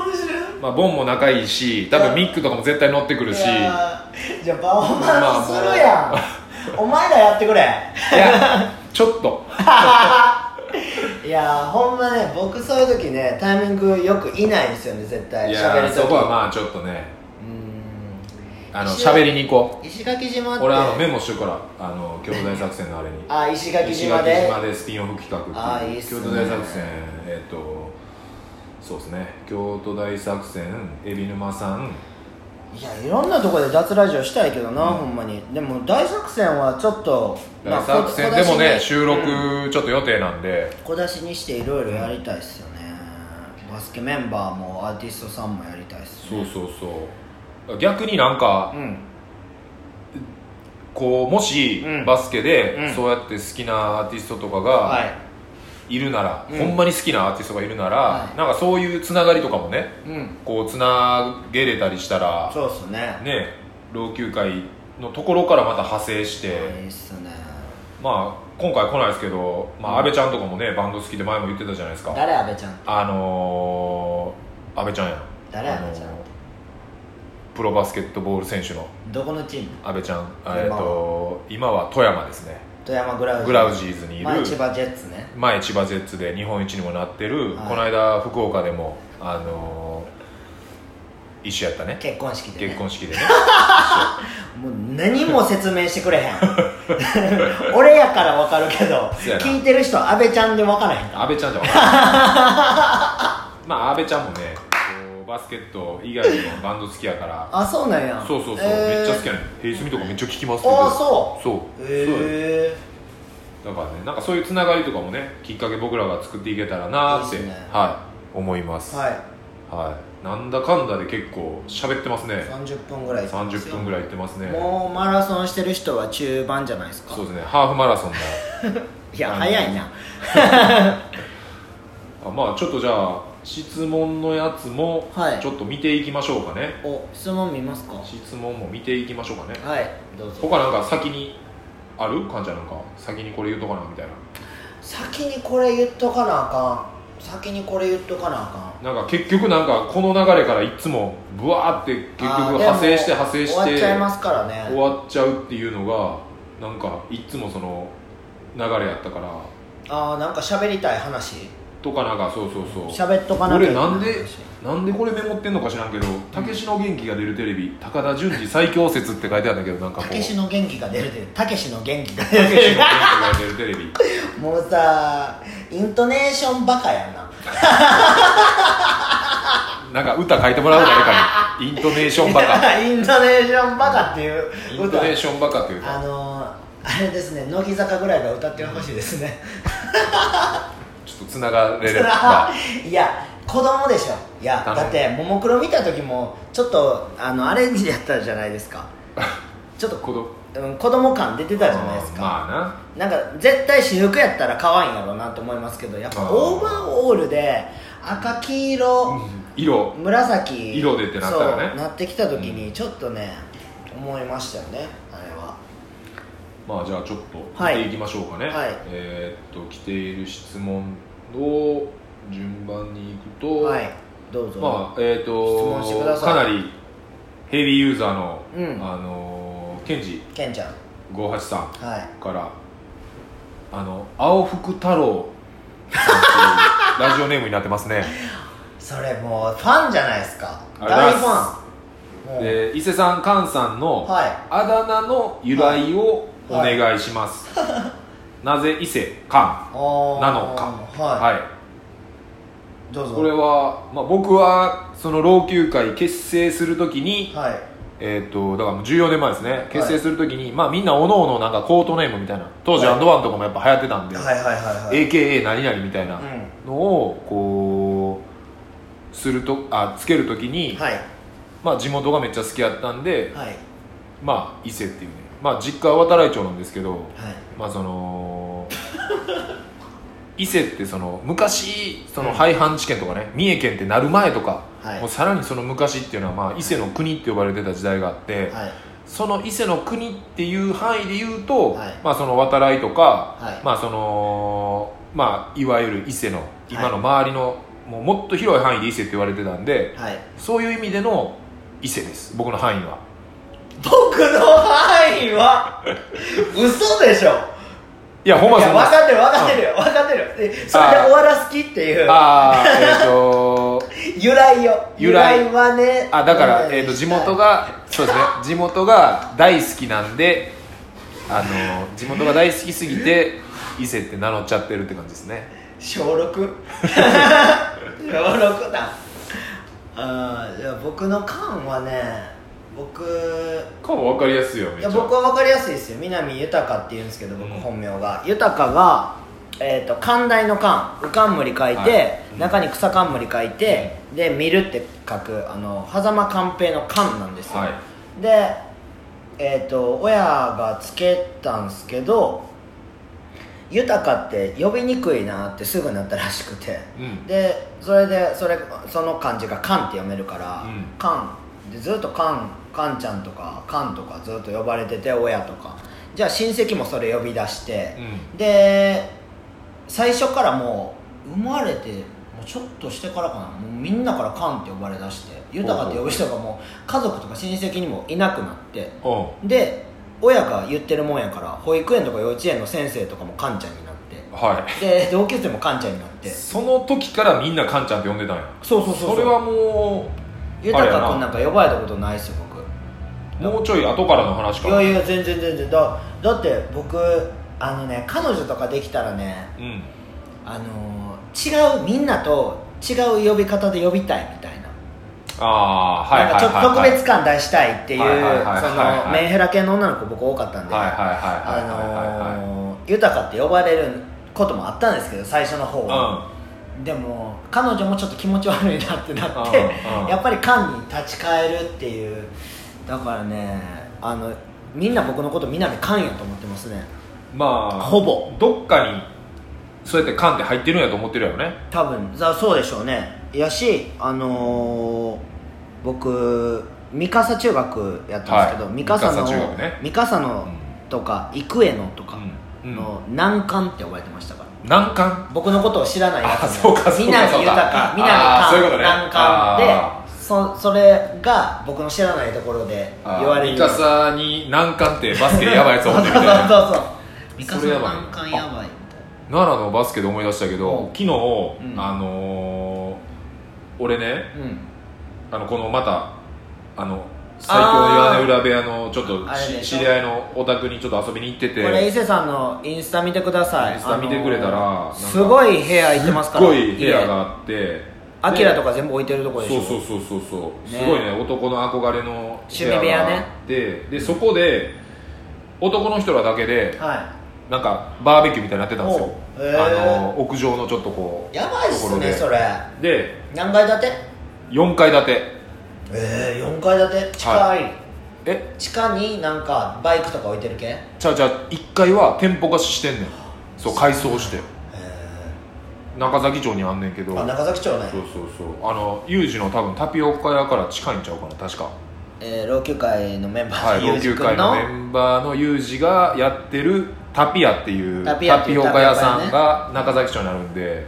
まあ、ボンも仲いいし多分ミックとかも絶対乗ってくるし。いやーじゃあパフォーマンスするやん、お前らやってくれ。いやちょっと。いやーほんまね僕そういう時ねタイミングよくいないんですよね絶対。いやそこはまあちょっとね。うーん。あの喋りに行こ石垣島って。う俺あのメモしとくからあの京都大作戦のあれに。あ石垣石垣島で。島でスピンオフ企画いう。あーいいっすね。京都大作戦えっ、とそうですね。京都大作戦海老沼さん。いやいろんなところで脱ラジオしたいけどな、ほんまに。でも大作戦はちょっと大作戦でもね収うん。録ちょっと予定なんで、小出しにしていろいろやりたいっすよね、バスケメンバーもアーティストさんもやりたいっすね。そうそうそう。逆になんかうん。こうもしうん。バスケでうん。そうやって好きなアーティストとかはがいいるなら、うん。ほんまに好きなアーティストがいるなら、はい。なんかそういうつながりとかもねうん。こうつなげれたりしたらそうっすね。ね老朽会のところからまた派生して、いいっすね。まあ今回来ないですけど、まあ、安倍ちゃんとかもねバンド好きで前も言ってたじゃないですか。誰阿部ちゃん？あのー、安倍ちゃんや誰阿部ちゃん？あのープロバスケットボール選手の。どこのチーム？安倍ちゃん。えっと今は富山ですね富山グラウジグラウジーズにいる。前千葉ジェッツね。前千葉ジェッツで日本一にもなってる、はい。この間福岡でもあのー、一緒やったね。結婚式で、ね、結婚式でね。もう何も説明してくれへん。俺やから分かるけど聞いてる人阿部ちゃんで分からへんか安倍ちゃんじゃ分からない まあ安倍ちゃんもねバスケット以外にもバンド好きやから。あそうなんや。そうそうそう、えー。めっちゃ好きやねん。ヘイスミとかめっちゃ聞きますってあそう。そう。へえだからねなんかそういうつながりとかもねきっかけ僕らが作っていけたらなーってね。はい思います。はい。はい。なんだかんだで結構喋ってますね。30分ぐらい30分ぐらいいってますね。もうマラソンしてる人は中盤じゃないですか。そうですね。ハーフマラソンだ。いやあの早いな。あ まあちょっとじゃあ質問のやつもはい。ちょっと見ていきましょうかね、お質問見ますか？質問も見ていきましょうかね。はいどうぞ。他なんか先にある？かんちゃんなんか。先にこれ言うとかなみたい先にこれ言っとかなあかん。先にこれ言っとかなあかん。ななんか結局なんかこの流れからいつもブワーって結あー局派生して派生して終わっちゃいますからね。終わっちゃうっていうのがなんかいつもその流れやったからああなんか喋りたい話とかなんかそうそうそう。喋っとかなきゃ俺なんでなんでこれメモってんのか知らんけど「たけしの元気が出るテレビ高田純次最強説」って書いてあるんだけどなんかこう。たけしの元気が出るでたけしの元気がたけしの元気が出るテレビ。もうさイントネーションバカやな。なんか歌書いてもらう誰かに。イントネーションバカ。イントネーションバカっていう。イントネーションバカというか。あのー、あれですね乃木坂ぐらいが歌ってほしいですねちょっとつながれれば。いや子供でしょ。いやだってももクロ見た時もちょっとあのアレンジやったじゃないですか。ちょっと子供。うん子供感出てたじゃないですか、まあな。なんか絶対私服やったら可愛いんやろうなと思いますけどやっぱオーバーオールで赤黄色、色。紫。色でってなったらね。なってきた時にちょっとね、思いましたよねまあじゃあちょっとはい。見ていきましょうかね、はい。えーっと来ている質問を順番にいくと、はい。どうぞ、まあえーっと質問してください。かなりヘビーユーザーの、うん。あのーケンジ。ケンちゃん。58さんはい。からあの青福太郎 ラジオネームになってますね。それもうファンじゃないですか。大ファン。で伊勢さん菅さんのはい。あだ名の由来をお願いします、なぜ伊勢菅あーなのか。はい、はい。どうぞ。これは、まあ、僕はその老朽会結成するときに、はい。えー、とだからもう14年前ですね。結成するときに、まあ、みんなおのおのなんかコートネームみたいな。当時はいアンドワンとかもやっぱ流行ってたんで、はいはいはいはい AKA 何々みたいなうのをこうするとあつけるときに、んはい。まあ、地元がめっちゃ好きやったんで、はい。まあ伊勢っていうね、まあ、実家は渡来町なんですけど、はい。まあその伊勢ってその昔その廃藩置県とかね三重県ってなる前とか、はいもうさらにその昔っていうのは、まあ、伊勢の国って呼ばれてた時代があって、はい。その伊勢の国っていう範囲で言うと、はいまあその渡来とか、はいまあそのまあいわゆる伊勢の今の周りの、もうもっと広い範囲で伊勢って言われてたんではいそういう意味での伊勢です。僕の範囲は僕の範囲は嘘でしょ。いやほんまいや分かってる分かってるよ。分かってるでそれで終わらす気っていう。ああ えっ、と由来よ。由来はね。あだから、うん。えー、と地元がそうですね。地元が大好きなんであの地元が大好きすぎて伊勢って名乗っちゃってるって感じですね。小 6? 小6だ。あーいや僕の缶はね僕かも分かりやすいよめっちゃ。いや僕は分かりやすいですよ。南豊って言うんですけど僕うん。本名が、豊が、えー、と寛大の寛。うかんむり書いて、はい。うん。中に草冠書いて、で見るって書くあの狭間寛平の寛なんですよ、はい。でえっ、と親がつけたんすけど豊かって呼びにくいなってすぐなったらしくて、うん。でそれでそれその漢字が「カン」って読めるからうん「カン」でずっと「カン」「カンちゃん」とか「カン」とかずっと呼ばれてて親とか。じゃあ親戚もそれ呼び出して、うで最初からもう生まれてもうちょっとしてからかな。もうみんなから「カン」って呼ばれ出して。豊かって呼ぶ人がもう家族とか親戚にもいなくなって。う。んで親が言ってるもんやから保育園とか幼稚園の先生とかもカンちゃんになって。はで同級生もカンちゃんになって。いその時からみんなカンちゃんって呼んでたんや。そうそうそうそれはも豊か君なんか呼ばれたことないっすよもうちょい後からの話かいやいや全然全然。だだって僕あのね彼女とかできたらねうん。あのー違うみんなと違う呼び方で呼びたいみたいな。ああーはいなんはいはい。かちょっと特別感出したいっていうメンヘラ系の女の子僕多かったんであのー豊かって呼ばれることもあったんですけど最初の方は、でも彼女もちょっと気持ち悪いなってなってうんうん。やっぱり缶に立ち返るっていうだからねあのみんな僕のこと南缶やと思ってますね。まあほぼ。どっかにそうやって缶って入ってるんやと思ってるやろね。多分。ざそうでしょうね。やしあのー僕三笠中学やったんですけど、はい。三笠のね。三笠のとか幾重のとかの難関って呼ばれてましたから。難関？僕のことを知らないやつあそうかそうか南豊難関でそそれが僕の知らないところで言われる。ミカサに難関ってバスケでやばいやつおってみたいな。そうそうそう。三笠のそれやばい難関やばい。みたい奈良のバスケで思い出したけどうん。昨日、ん。あのー俺ねなうん。あのこのまたあの最強の屋根裏部屋のちょっと知り合いのお宅にちょっと遊びに行ってて。これ伊勢さんのインスタ見てください。インスタ見てくれたらあのなんかすごい部屋行ってますから。すっごい部屋があってアキラとかか全部置いてるとこでしょ？そうそうそうそうそう、ねすごいね男の憧れの趣味部屋ね。があってでそこで男の人らだけではなんかバーベキューみたいになってたんですよ、おう。へー。あの屋上のちょっとこういやばいっすねそれ。で何階建て？4階建て。ええ4階建て？近い、え？地下になんかバイクとか置いてる系？じゃあじゃあ1階は店舗貸ししてんねん。そう改装して。え中崎町にあんねんけど。あ中崎町ね。そうそうそう。あのユージの多分タピオカ屋から近いんちゃうかな確か。えー、老朽会のメンバはい老ーのゆうじ朽会君の、のメンバーのユージがやってるタピアっていうタピオカ屋さんが中崎町にあるんで。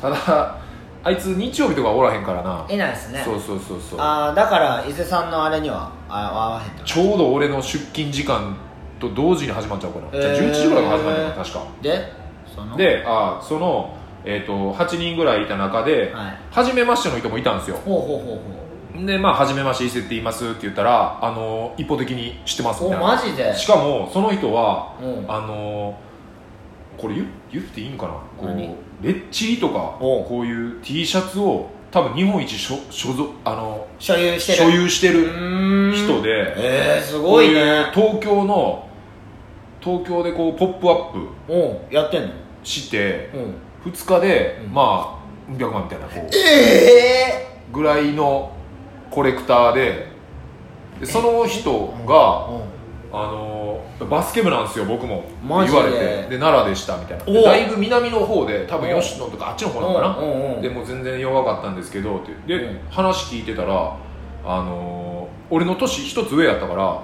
ただあいつ日曜日とかおらへんからな。いないですね。そうそうそうそう。ああだから伊勢さんのあれにはあ合わへんとちょうど俺の出勤時間と同時に始まっちゃうかな、じゃあえー11時ぐらいから始まるのかな確か。でその？であその、えー、と8人ぐらいいた中で、はい。初めましての人もいたんですよ。ほうほうほうほでまあ初めまして伊勢って言いますって言ったらあの一方的に知ってますみたいな。おマジで？しかもその人はうん。あのこれ言言っていいんかな？こう何？レッチリとかお。こういう T シャツを多分日本一所所属あのう所有してる。所有してうる人でえー、すごいね。う東京の東京でこうポップアップやってんの？してうん2日で、うん。まあうん百万みたいなこう。ええぐらいのコレクターででその人が、うん。あのバスケ部なんですよ僕も。マジで？言われて。で奈良でしたみたいな。だいぶ南の方で多分お吉野とかあっちの方なのかな？うんうんうん。でもう全然弱かったんですけどってで、うん。話聞いてたらあの俺の年一つ上やったから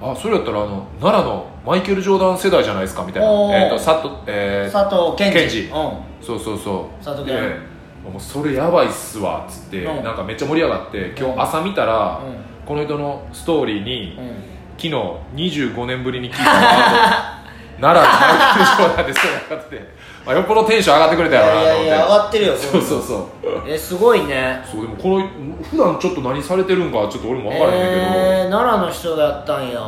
あそれやったらあの奈良のマイケル・ジョーダン世代じゃないですかみたいな。えっ、と佐藤えー。佐藤健二うん。そうそうそう。佐藤健でもうそれやばいっすわっつって、うん。なんかめっちゃ盛り上がって今うん。日朝見たら、うん。この人のストーリーに、うん。昨日25年ぶりに聞いたワード奈良のマイケル・ジョーダンでそうやかって、まあ、よっぽどテンション上がってくれたいやろうなやいやいや上と思ってがってるよそうそうそう。えすごいね。そうでもこの普段ちょっと何されてるんかちょっと俺も分からへんけど、えー、奈良の人だったんや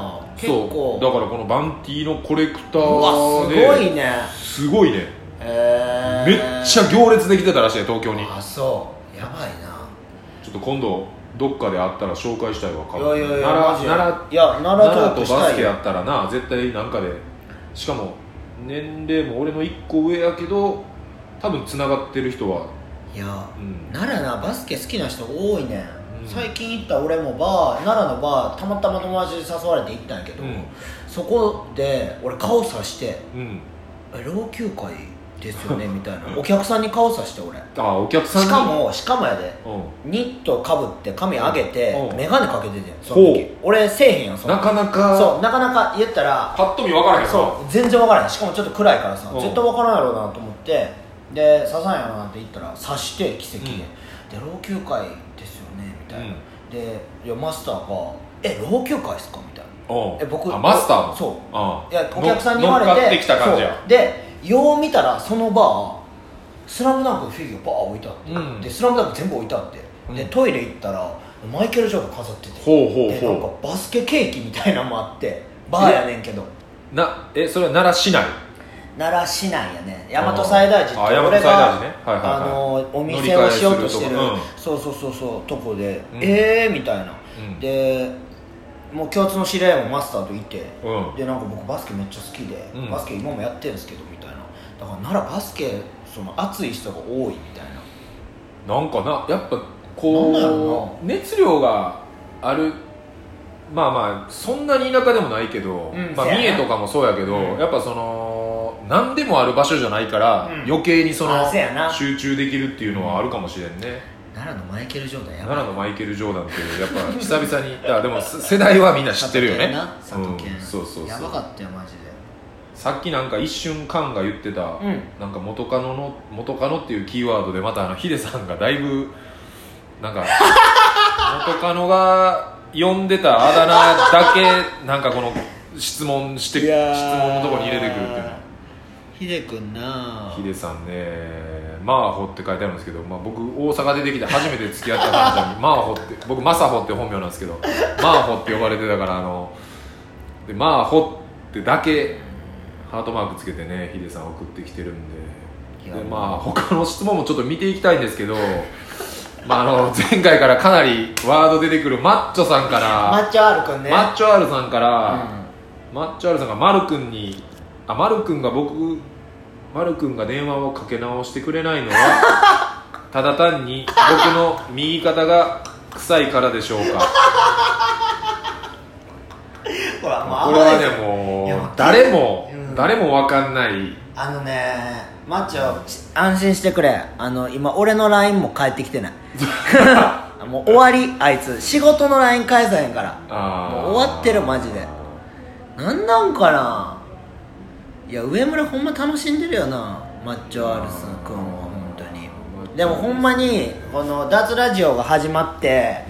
そうだからこのバンティーのコレクタうわすごいね。すごいね。えー、めっちゃ行列できてたらしいよ東京に。あそう。やばいな。ちょっと今度どっかで会ったら紹介したいわいやいやいや奈良奈いや奈良とバスケやったらな絶対なんかでしかも年齢も俺の1個上やけど多分つながってる人は。いや、うん。奈良なバスケ好きな人多いね。ん最近行った俺もバー奈良のバーたまたま友達に誘われて行ったんやけど、うん。そこで俺顔さしてうん「え老朽会ですよね」みたいな。お客さんに顔さして俺。あお客さんに？しかもしかもやでうニットかぶって髪上げてうん。眼鏡かけててんそのほ時。俺せえへんやんそんなかなかそうなかなか言ったらパッと見分からへんそう全然分からへん。しかもちょっと暗いからさうん。絶対分からんやろうなと思ってで刺さんやろうなって言ったら刺して奇跡で、うん。で老朽会たいな、うん。でいやマスターが「え老朽会ですか?」みたいな。う。んえ僕あマスターもそう。あいやお客さんに言われて乗っかってきた感じや。そう。でよう見たらそのバー「スラムダンクのフィギュアバー置いてあって、うん。で「スラムダンク全部置いてあって、でうん。トイレ行ったらマイケル・ジョーダン飾っててほうほうでなんかほバスケケーキみたいなのもあってバーやねんけど。うなえそれは奈良市内奈良市内やね。大和西大寺あって俺がねはいはいはい。あのお店をしようとしてる。そうそうそうそうとこで、うん。ええー、みたいな、うん。でもう共通の知り合いもマスターといて、うん。でなんか僕バスケめっちゃ好きで、うん。バスケ今もやってるんですけどみたいな。だから奈良バスケその熱い人が多いみたいな。なんかなやっぱこう熱量があるまあまあそんなに田舎でもないけど、まあ、うんせやな。三重とかもそうやけど、うん。やっぱその何でもある場所じゃないから、うん余計にそのあせやな。集中できるっていうのはあるかもしれんね、奈良のマイケル・ジョーダンやばい。奈良のマイケル・ジョーダンっていうやっぱ久々にあでもせ世代はみんな知ってるよね。佐藤健なうんそうそうそう。やばかったよマジで。さっきなんか一瞬カンが言ってた、ん。なんか元カノの元カノっていうキーワードでまたあのヒデさんがだいぶなんか 元カノが呼んでたあだ名だけなんかこの質問して質問のところに入れてくるっていうの。ヒデ君なヒデさんねマーホって書いてあるんですけど、まあ、僕大阪出てきて初めて付き合った彼女にマーホって 僕マサホって本名なんですけどマーホって呼ばれてたからあのでマーホってだけハートマークつけてねヒデさん送ってきてるんで。でまあ他の質問もちょっと見ていきたいんですけどまあ、あの前回からかなりワード出てくるマッチョさんから、マッチョ R 君ね。マッチョ R さんから、うん。マッチョ R さんが丸くんにあ丸くんが僕丸くんが電話をかけ直してくれないのは ただ単に僕の右肩が臭いからでしょうか。ほらもうこれはもう誰も、うん。誰も分かんないあのねマッチョ安心してくれ。あの今俺の LINE も返ってきてない。もう終わりあいつ。仕事の LINE 返さへんから。もう終わってるマジで。なんなんかな。いや上村ほんま楽しんでるよな。マッチョ R さん君は本当に。でもほんまにこの脱ラジオが始まって、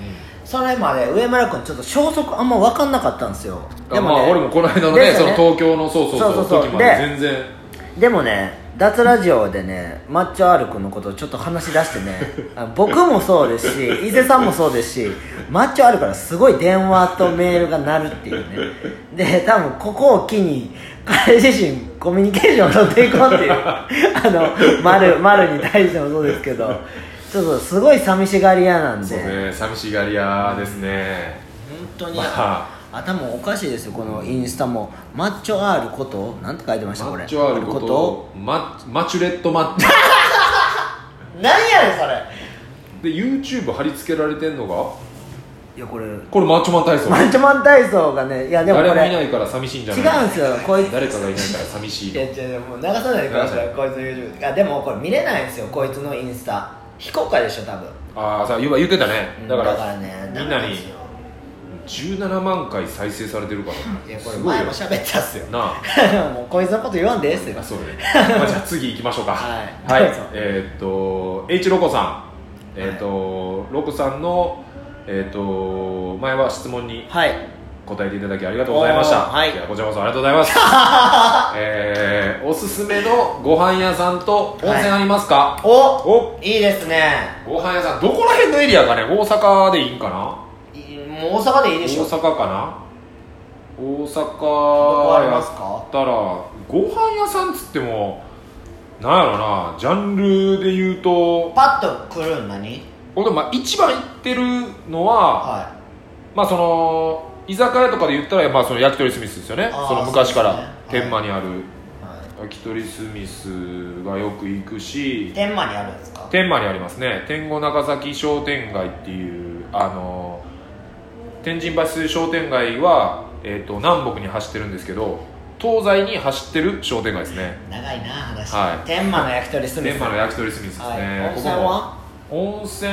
それまで上村君ちょっと消息あんま分かんなかったんですよ。でもねまあ俺もこの間のねね。その東京のそうそうそうそうそうで全然でもね脱ラジオでねマッチョ R 君のことをちょっと話し出してね あ僕もそうですし伊勢さんもそうですしマッチョ R からすごい電話とメールが鳴るっていうね。で多分ここを機に彼自身コミュニケーションを取っていこうっていう。あの丸丸に対してもそうですけど。ちょっとすごい寂しがり屋なんそうで、ね寂しがり屋ですね、本当に、ま頭おかしいですよこのインスタも。マッチョ R ことなんて書いてましたこれ。マッチョあることママチュレットマッチ。何やねんそれ。で YouTube 貼り付けられてんのが？いやこれ。これマッチョマン体操。マッチョマン体操がねいやでもこ誰もいれないから寂しいんじゃない。違うんですよこいつ。誰かがいないから寂しいいや違うもう流さないでくださいこいつの YouTube あでもこれ見れないんですよこいつのインスタ。非公開でしょ多分。ああさ言う言ってたね。だからだからねみんなに17万回再生されてるから。いやこれ前も喋ったっすよ。なあ。もうこいつのこと言わんでええっすよ。あそうまあ、じゃあ次行きましょうか。はい。はい。えーっと H ロコさん。えーっと、ロコさんのえーっと前は質問にはい。答えていただきありがとうございました。はい。やこちらこそありがとうございます。えー、おすすめのご飯屋さんと温泉ありますか、おお。いいですね。ご飯屋さんどこら辺のエリアかね大阪でいいんかな？いもう大阪でいいでしょ。大阪かな？大阪やますか？ったらご飯屋さんっつってもなんやろな。ジャンルで言うとパッと来るん何俺まあ一番行ってるのは、はまあその居酒屋とかで言ったら、まあ、その焼き鳥スミスですよね。その昔から、ね。はい。天満にあるい、は焼き鳥スミスがよく行くしい、天満にあるんですか？天満にありますね。天狗長崎商店街っていうあの天神橋商店街は、えー、と南北に走ってるんですけど東西に走ってる商店街ですね。長いな話、はい。天満の焼き鳥スミス天満の焼き鳥スミスですね、はい、温泉は？温泉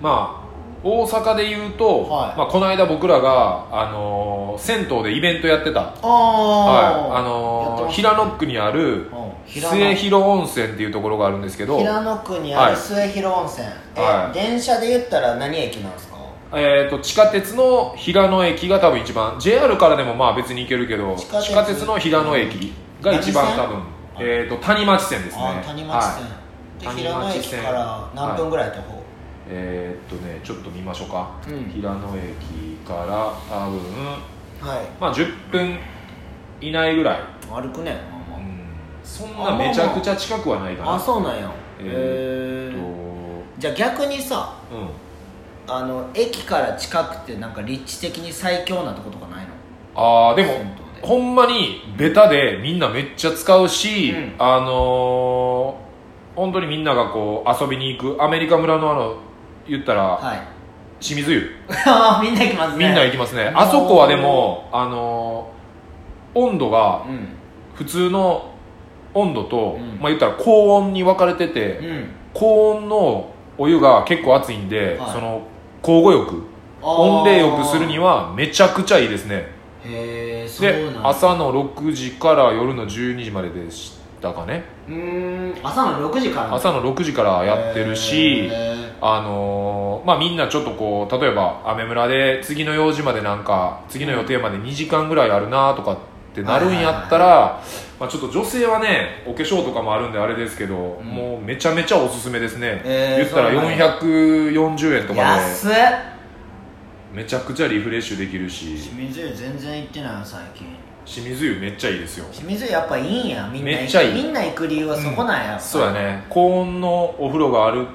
まあ大阪で言うと、はい。まあ、この間僕らが、あのー銭湯でイベントやってた、あはい。あやのー平野区にある末広温泉っていうところがあるんですけど。平野区にあはい。る末広温泉、え、はい。電車で言ったら何駅なんですか？えー、と地下鉄の平野駅が多分一番。JR からでもまあ別に行けるけど地下鉄。地下鉄の平野駅が一番多分、えー、と谷町線ですね。あ谷町線、はい。で谷平野駅町線から何分ぐらい徒歩、えー、っとねちょっと見ましょうか、うん。平野駅から多分はい。まあ10分以内ぐらい、歩くね。まあまうん、そんなめちゃくちゃ近くはないかな。ああ。そうなんや。えー、っと。じゃあ逆にさうんあの駅から近くてなんか立地的に最強なとことかないの？ああでもほんまにベタでみんなめっちゃ使うし、うん。あのー本当にみんながこう遊びに行くアメリカ村のあの言ったら、はい。清水湯。みんな行きますね。みんな行きますね、あそこはでもあのー温度がうん。普通の温度と、うん。まあ言ったら高温に分かれてて、うん。高温のお湯が結構熱いんで、はい。その交互浴温冷浴するにはめちゃくちゃいいですね。へえそうでなんだ。朝の6時から夜の12時まででしたかね。うーん朝の6時から。朝の6時からやってるしへあのーまあみんなちょっとこう例えば雨村で次の用事までなんか次の予定まで2時間ぐらいあるなとかってなるんやったら、まあ、ちょっと女性はねお化粧とかもあるんであれですけど、ん。もうめちゃめちゃおすすめですね、えー言ったらそうなんや。440円とか安っ。でめちゃくちゃリフレッシュできるし。清水湯全然行ってないの最近。清水湯めっちゃいいですよ。清水湯やっぱいいんやみんな。めっちゃいい。みんな行く理由はそこなんや、やっぱ。そうやね。高温のお風呂がある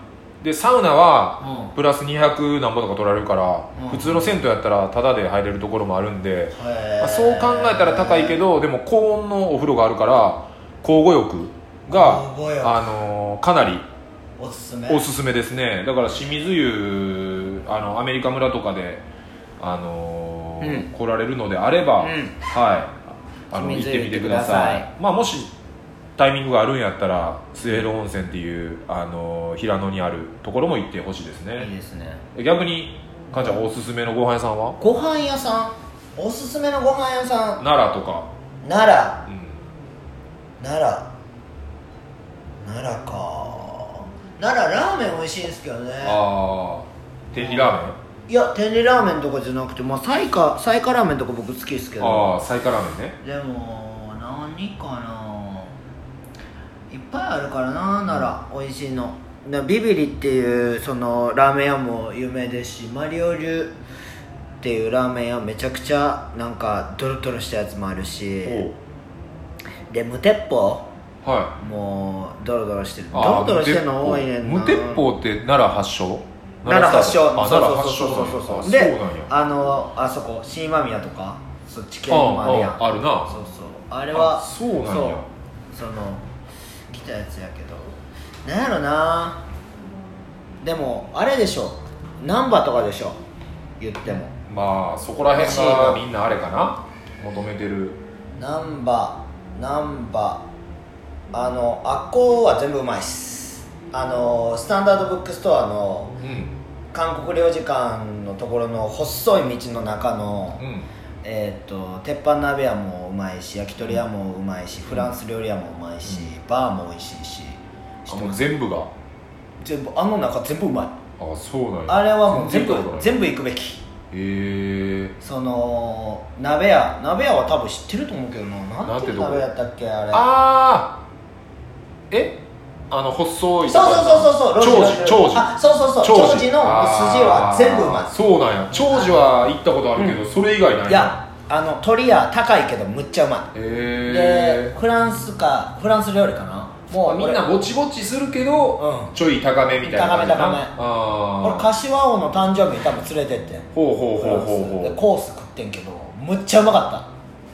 でサウナはうん。プラス200何ぼとか取られるから、うん。普通の銭湯やったらタダで入れるところもあるんで、まあ、そう考えたら高いけどでも高温のお風呂があるから交互浴があのーかなりおすすめ。おすすめですね。だから清水湯あのアメリカ村とかで、あのーうん。来られるのであれば、うん。はい。あの行ってみてください。まあもしタイミングがあるんやったら末広温泉っていう、あのー平野にあるところも行ってほしいですいいねですね。逆にかんちゃんおすすめのご飯屋さんは？ご飯屋さん？おすすめのご飯屋さん？奈良とか、奈良？うん、奈良？奈良か。奈良ラーメン美味しいんですけどね。ああ天理ラーメン？いや天理ラーメンとかじゃなくてまあ彩花彩花ラーメンとか僕好きですけど。ああ彩花ラーメンね。でも何かないっぱいあるからな奈良美味しいの。なビビリっていうそのラーメン屋も有名ですしマリオ流っていうラーメン屋めちゃくちゃなんかドロドロしたやつもあるしおで無鉄砲はもうドロドロしてる。いドロドロしてるの多いねんな。無鉄砲って奈良発祥？奈良発祥。あそうそうそうそうそう。であのあそこ新間宮とかそっち系もあるやん。あああるな。そうそう。あれはあそうなんや。そう。その来たやつやけど。なんやろな。でもあれでしょ。難波とかでしょ。言っても。まあそこら辺がみんなあれかな。求めてる。難波難波あのあっこは全部うまいっす。あのスタンダードブックストアのうん。韓国領事館のところの細い道の中の、うんえー、と鉄板鍋屋もうまいし焼き鳥屋もうまいしフランス料理屋もうまいし、バーも美味しいしあもう全部が？全部あの中全部うまい。あそうなんや。あれはもう全部全部行くべき。へえその鍋屋鍋屋は多分知ってると思うけどな。なんていう鍋屋やったっけあれ。ああえ？あの細いそうそうそうそうそう。長寿長寿。あそうそうそう。長寿。の筋は全部うまいいそうなんや。長寿は行ったことあるけど、それ以外ないいやあの鳥屋高いけどむっちゃうまい。へでえフランスかフランス料理かな。もうみんなぼちぼちするけど、うん。ちょい高めみたいな感じかな。高め高め。あ俺柏王の誕生日に多分連れてって。んほうほうほうほうほう。でコース食ってんけどむっちゃうまかった。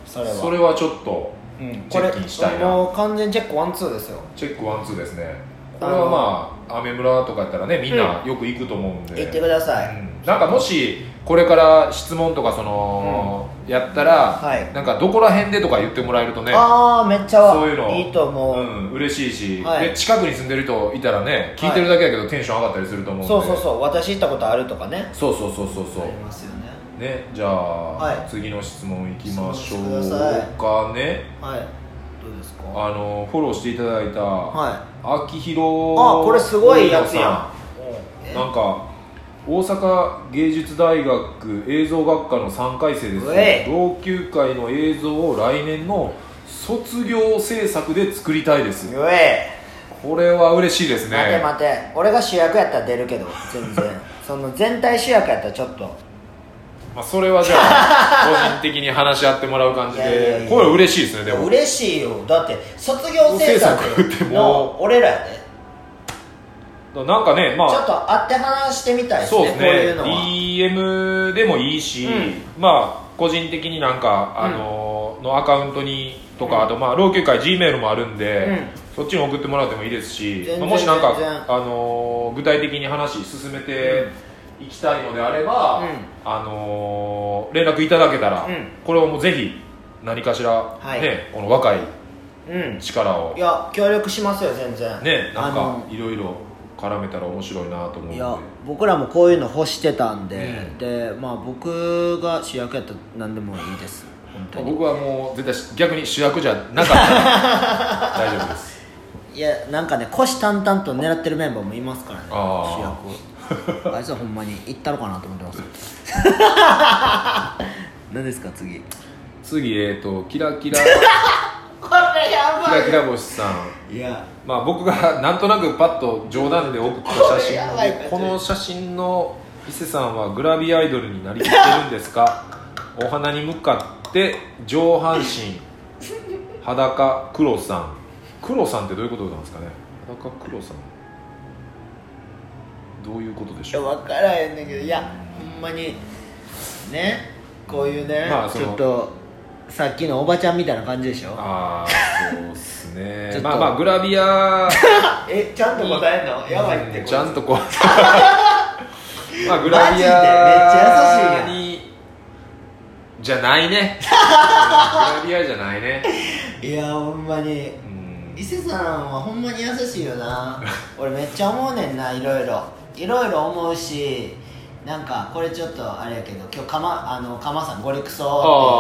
それは。それはちょっとうん、チェックにしたいな。もう完全チェックワンツーですよ。チェックワンツーですね。これはまあアメ村とかやったらねみんなよく行くと思うんで、行ってください、うん。なんかもしこれから質問とかその、やったら、はい。なんかどこら辺でとか言ってもらえるとねああめっちゃそういうのいいと思う、うん、嬉しいし、はい。で近くに住んでる人いたらね聞いてるだけやけどテンション上がったりすると思うんで。そうそうそう。私行ったことあるとかね。そうそうそうそうそう。ありますよねね。じゃあ、はい。次の質問いきましょうかね。はい。どうですか？あのフォローしていただいた、はい。秋広あこれすごいやつやん。ん。なんか大阪芸術大学映像学科の3回生です。同級会の映像を来年の卒業制作で作りたいです。これは嬉しいですね。待て待て。俺が主役やったら出るけど全然。その全体主役やったらちょっとまあ、それはじゃあ個人的に話し合ってもらう感じいやいやいや。でこれ嬉しいですねでも。嬉しいよ。だって卒業制作制作っても。の俺らやで。なんかねまちょっあと会って話してみたいですねそうですこういうのは。DM でもいいし、うまあ個人的になんか、あののアカウントにとか、うん。あとまあ老朽会 G メールもあるんで、うん。そっちに送ってもらってもいいですしまあもしなんかあの具体的に話進めていきたいのであれば、うん。あの連絡いただけたら、うん。これをもうぜひ何かしら、はい。ねこの若いうん。力を。いや協力しますよ全然。ねなんかいろいろ絡めたら面白いなと思うんで。いや僕らもこういうの欲してたんで、うんでまあ僕が主役やったら何でもいいです。本当に。僕はもう絶対し逆に主役じゃなかったら 大丈夫です。いやなんかね虎視眈々と狙ってるメンバーもいますからねあー。主役 あいつはほんまに行ったのかなと思ってます。何ですか次？次えっ、とキラキラ。これやキラキラ星さん。いや。まあ僕がなんとなくパッと冗談で送った写真ここの写真の伊勢さんはグラビアアイドルになりきってるんですか？お花に向かって上半身。裸黒さん。黒さんってどういうことなんですかね？裸黒さんどういうことでしょう？いや分からへんねんけどいやほんまにねこういうね、まあちょっとさっきのおばちゃんみたいな感じでしょ？ああそうっすね。まあまあグラビア えちゃんと答えんの？やばいってうんちゃんとこう。まあグマラビジで？めっちゃ優しいにじゃないね。グラビアじゃないね。いやほんまに。うん。伊勢さんはほんまに優しいよな。俺めっちゃ思うねんないろいろいろいろ思うしなんかこれちょっとあれやけど今日かまあのかまさんゴリクソっていう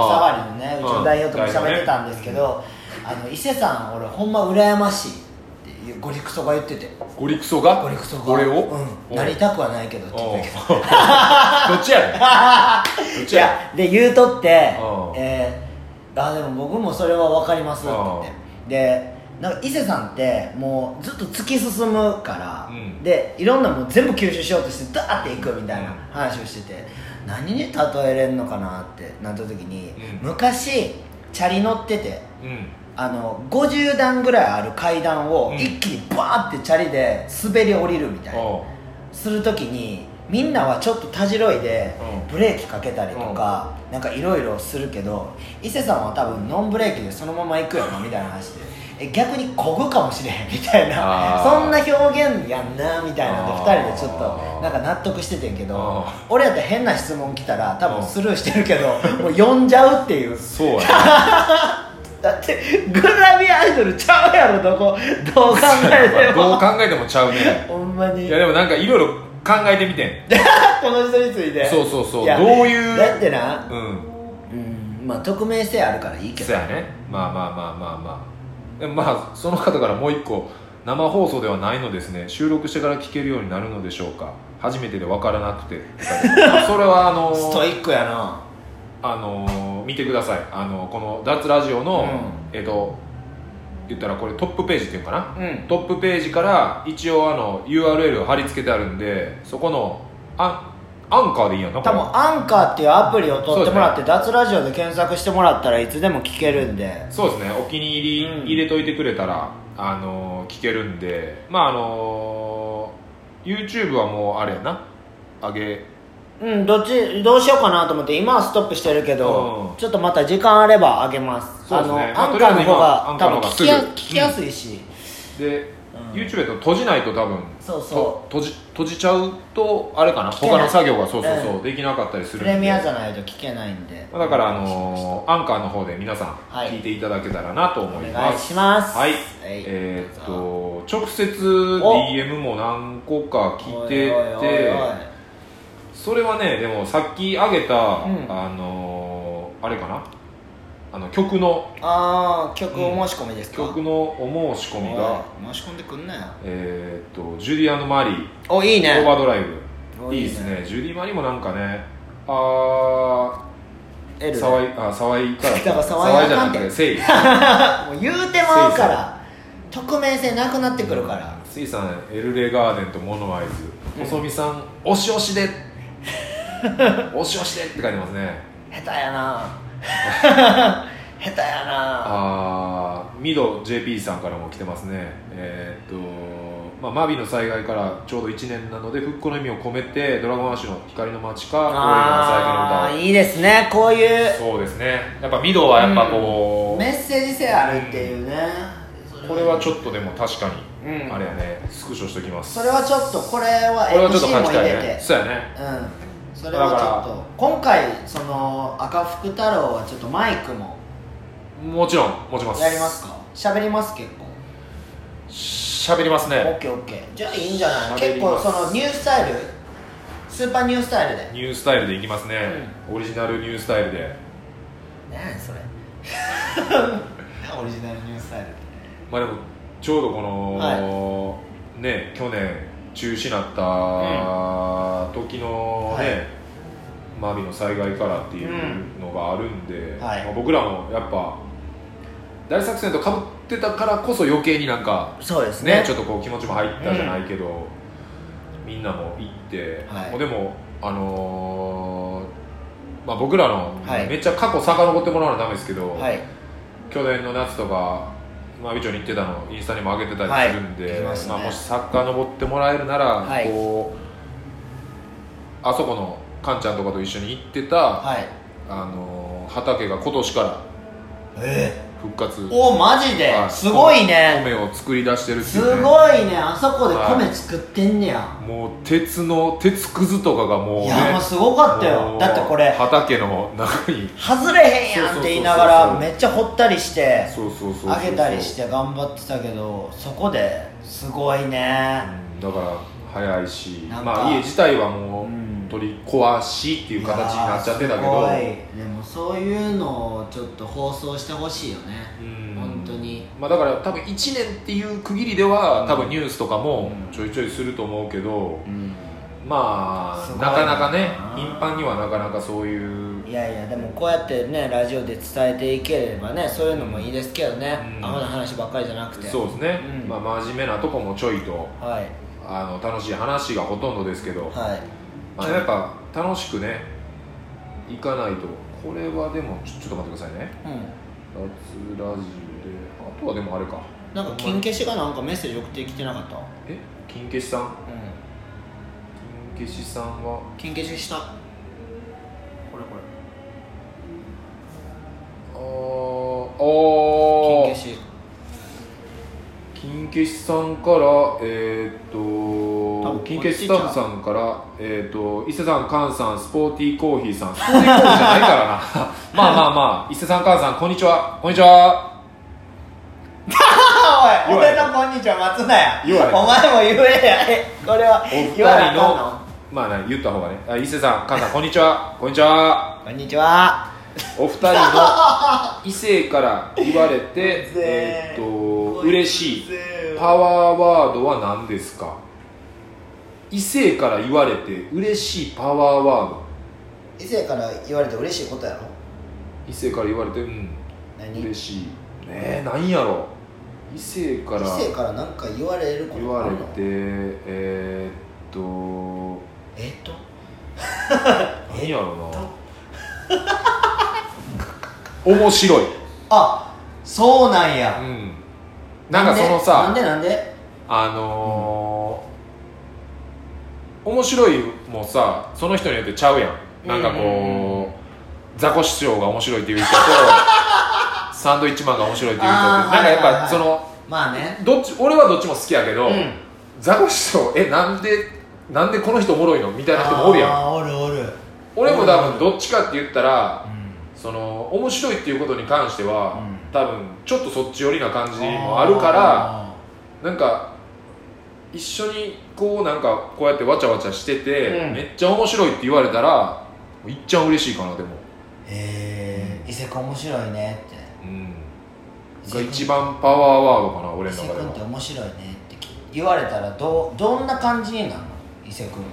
サワリのねうちの代表とも喋ってたんですけど、あの伊勢さん俺ほんま羨ましいってゴリクソが言ってて。ゴリクソが？ゴリクソが。これを？うん、なりたくはないけどって言ってたけどどっちやねん？どっいちややで言うとってうんえー、あでも僕もそれは分かりますって言って。でなんか伊勢さんってもうずっと突き進むから、うん。でいろんなもん全部吸収しようとしてダーっていくみたいな話をしてて何に例えれんのかなってなった時に、うん。昔チャリ乗っててうん。あの50段ぐらいある階段をうん。一気にバーってチャリで滑り降りるみたいな、おう。するときにみんなはちょっとたじろいでう。んブレーキかけたりとか、なんかいろいろするけど伊勢さんは多分ノンブレーキでそのまま行くよなみたいな話で。え逆にこぐかもしれへんみたいな。そんな表現やんなみたいなんであー。2人でちょっとなんか納得しててんけど俺やったら変な質問来たら多分スルーしてるけどもう呼んじゃうっていう。そうやね。だってグラビアアイドルちゃうやろどこどう考えてまあどうも考えてもちゃうね。ほんまに。いやでもなんかいろいろ考えてみてん。この人について。そうそうそう。やどういうだってなうん。うんまあ匿名性あるからいいけど。そうやね。まあまあまあまあまあでもまあその方からもう一個生放送ではないのですね。収録してから聞けるようになるのでしょうか。初めてで分からなくて。あそれはあの ストイックやな。あの見てください。あのこの脱ラジオの、うえっと言ったらこれトップページっていうかな、うん。トップページから一応あの URL を貼り付けてあるんでそこのあアンカーでいいやんな多分アンカーっていうアプリを取ってもらって、脱ラジオで検索してもらったらいつでも聞けるんで。そうですね。お気に入りうん入れといてくれたら、あの聞けるんで。まああの YouTube はもうあれやな。上げ。うんどっちどうしようかなと思って今はストップしてるけど、うん。ちょっとまた時間あればあげます。そうですね。あの、まあアンカーの方が多分聞きやすいし、で、うん。YouTube やと閉じないと多分そうそう。と閉じ閉じちゃうとあれかな？他の作業がそうそうそう、うん。できなかったりするプレミアじゃないと聞けないんで。だからあのアンカーの方で皆さんはい。聞いていただけたらなと思いお願います、します。はい、はい。えーっと直接 DM も何個か来てておいおいおい。おいそれはねでもさっきあげた、ん。あのーあれかな？あの曲のああ曲お申し込みですか、曲のお申し込みが、申し込んでくんなよえーっとジュディアンマリーおいいね。オーバードライブ。おいいですね。ジュディ・マリもなんかねあー沢井あ沢井から だから沢井じゃなくてせい。もう言うてまうから匿名性なくなってくるから。スイさんエルレガーデンとモノアイズ。うん。細見さん押し押しで。押し押しでって書いてますね。下手やな 下手やな。あーミド JP さんからも来てますね。えーっとまあ、マビの災害からちょうど1年なので復興の意味を込めてドラゴンアッシュの光の街か大江川最近の歌をああいいですねこういう。そうですね。やっぱミドはやっぱこう、メッセージ性あるっていうね。これはちょっとでも確かに、うん。あれやねスクショしときます。それはちょっとこれはこれはちょっと MC も入れて。ね。そうやね。うんそれはちょっと今回その赤福太郎はちょっとマイクももちろん持ちます。やりますか？喋ります結構。喋りますオッねケーオッケー。じゃあいいんじゃない？喋結構そのニュースタイル？スーパーニュースタイルで。ニュースタイルでいきますね、オリジナルニュースタイルで。何それ？オリジナルニュースタイルまあでもちょうどこの、ね去年中止になった時のね、はい。マビの災害からっていうのがあるんで、はい。まあ僕らもやっぱ大作戦とかぶってたからこそ余計になんかそうですね。ねちょっとこう気持ちも入ったじゃないけど、みんなも行って、はい。でもあのーまあ、僕らの、はい。めっちゃ過去遡ってもらうのはダメですけど、はい。去年の夏とか、まあ、美女に言ってたのインスタにも上げてたりするんで、はいますねまあ、もし遡ってもらえるなら、はい。こうあそこのカンちゃんとかと一緒に行ってた、はい。あのー畑が今年からえ復活。おマジで？はい。すごいね。米を作り出してるっていすう、ね、ごいね。あそこで米作ってんねや。もう鉄の鉄くずとかがもうね。いやもうすごかったよ。だってこれ畑の中に。外れへんやんって言いながらめっちゃ掘ったりしてそうそうそうそう。上げたりして頑張ってたけどそこですごいね。うんだから早いし。まあ家自体はもう、うん取り壊しっていう形になっちゃってたけど。でもそういうのをちょっと放送してほしいよね。うん。本当に。まあ、だから多分1年っていう区切りでは、うん。多分ニュースとかもうん。ちょいちょいすると思うけど、うん。まあな。なかなかね頻繁にはなかなかそういう。いやいやでもこうやってねラジオで伝えていければねそういうのもいいですけどね、うん。アホな話ばっかりじゃなくて。そうですね、うん。まあ、真面目なとこもちょいとはい。あの楽しい話がほとんどですけど、はい。まあ、やっぱ楽しくねいかないと。これはでもちょちょっと待ってくださいね。うん。脱ラジオであとはでもあれか。なんか金消しがなんかメッセージ送ってきてなかった？え？金消しさん？うん。金消しさんは？金消しした。これこあーれあー。金消し。金消しさんからえーっと多分金消しスタッフさんからえーっと伊勢さん菅さんスポーティーコーヒーさん。スポーティーコーヒーじゃないからな。まあまあまあ伊勢さん菅さんこんにちは。こんにちは。あ言わへん。俺のこんにちは待つなやお前も言えや。えこれはお二言わなの？まあ何言った方がね。あ伊勢さんカンさんこんにちは。こんにちは。こんにちは。お二人の 異性から言われてえーっと嬉しいパワーワードは何ですか？異性から言われて嬉しいパワーワード。異性から言われて嬉しいことやろ？異性から言われてうん。何？嬉しい。ねえ何やろ？異性から異性から何か言われること？言われてえーっと。えっと？何やろな。面白い。あそうなんや。うん。なんかそのさなんで？なんで？あのー面白いもさその人によってちゃうやん。なんかこう,、うんうんうんザコシショウが面白いっていう人と サンドイッチマンが面白いっていう人ってなんかやっぱそのまあね。どっち俺はどっちも好きやけど、うん。ザコシショウえなんでなんでこの人おもろいのみたいな人もおるやん。おるおる。俺も多分どっちかって言ったらうん。その面白いっていうことに関しては、うん。多分ちょっとそっち寄りな感じもあるからなんか一緒にこうなんかこうやってわちゃわちゃしてて、うん。めっちゃ面白いって言われたらいっちゃん嬉しいかなでもへえ異性君面白いねって。うん。が一番パワーワードかな俺伊勢の中では。君って面白いねって言われたらどうどんな感じになるの？伊勢君は。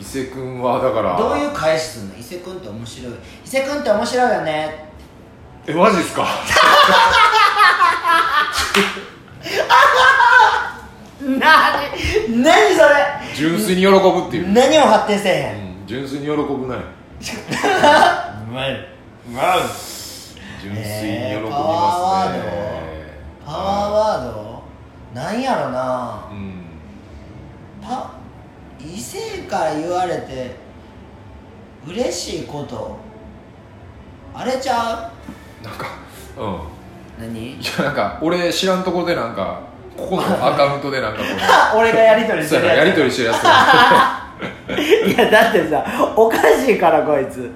伊勢君はだからどういう返しすんの？伊勢君って面白い。伊勢君って面白いよね。えマジっすか？なに何それ？純粋に喜ぶっていう、何も発展せえへん。うん、純粋に喜ぶない。うまい。うまい。純粋に喜びますね、えーパワーワード？パワーワード？なんやろな。うん。パ異性から言われて嬉しいこと。あれちゃなんかうん。う何？いやなんか俺知らんところでなんかここのアカウントでなんかこ 俺がやり取りうしてるややり取りしてるやつ。いやだってさおかしいからこいつ。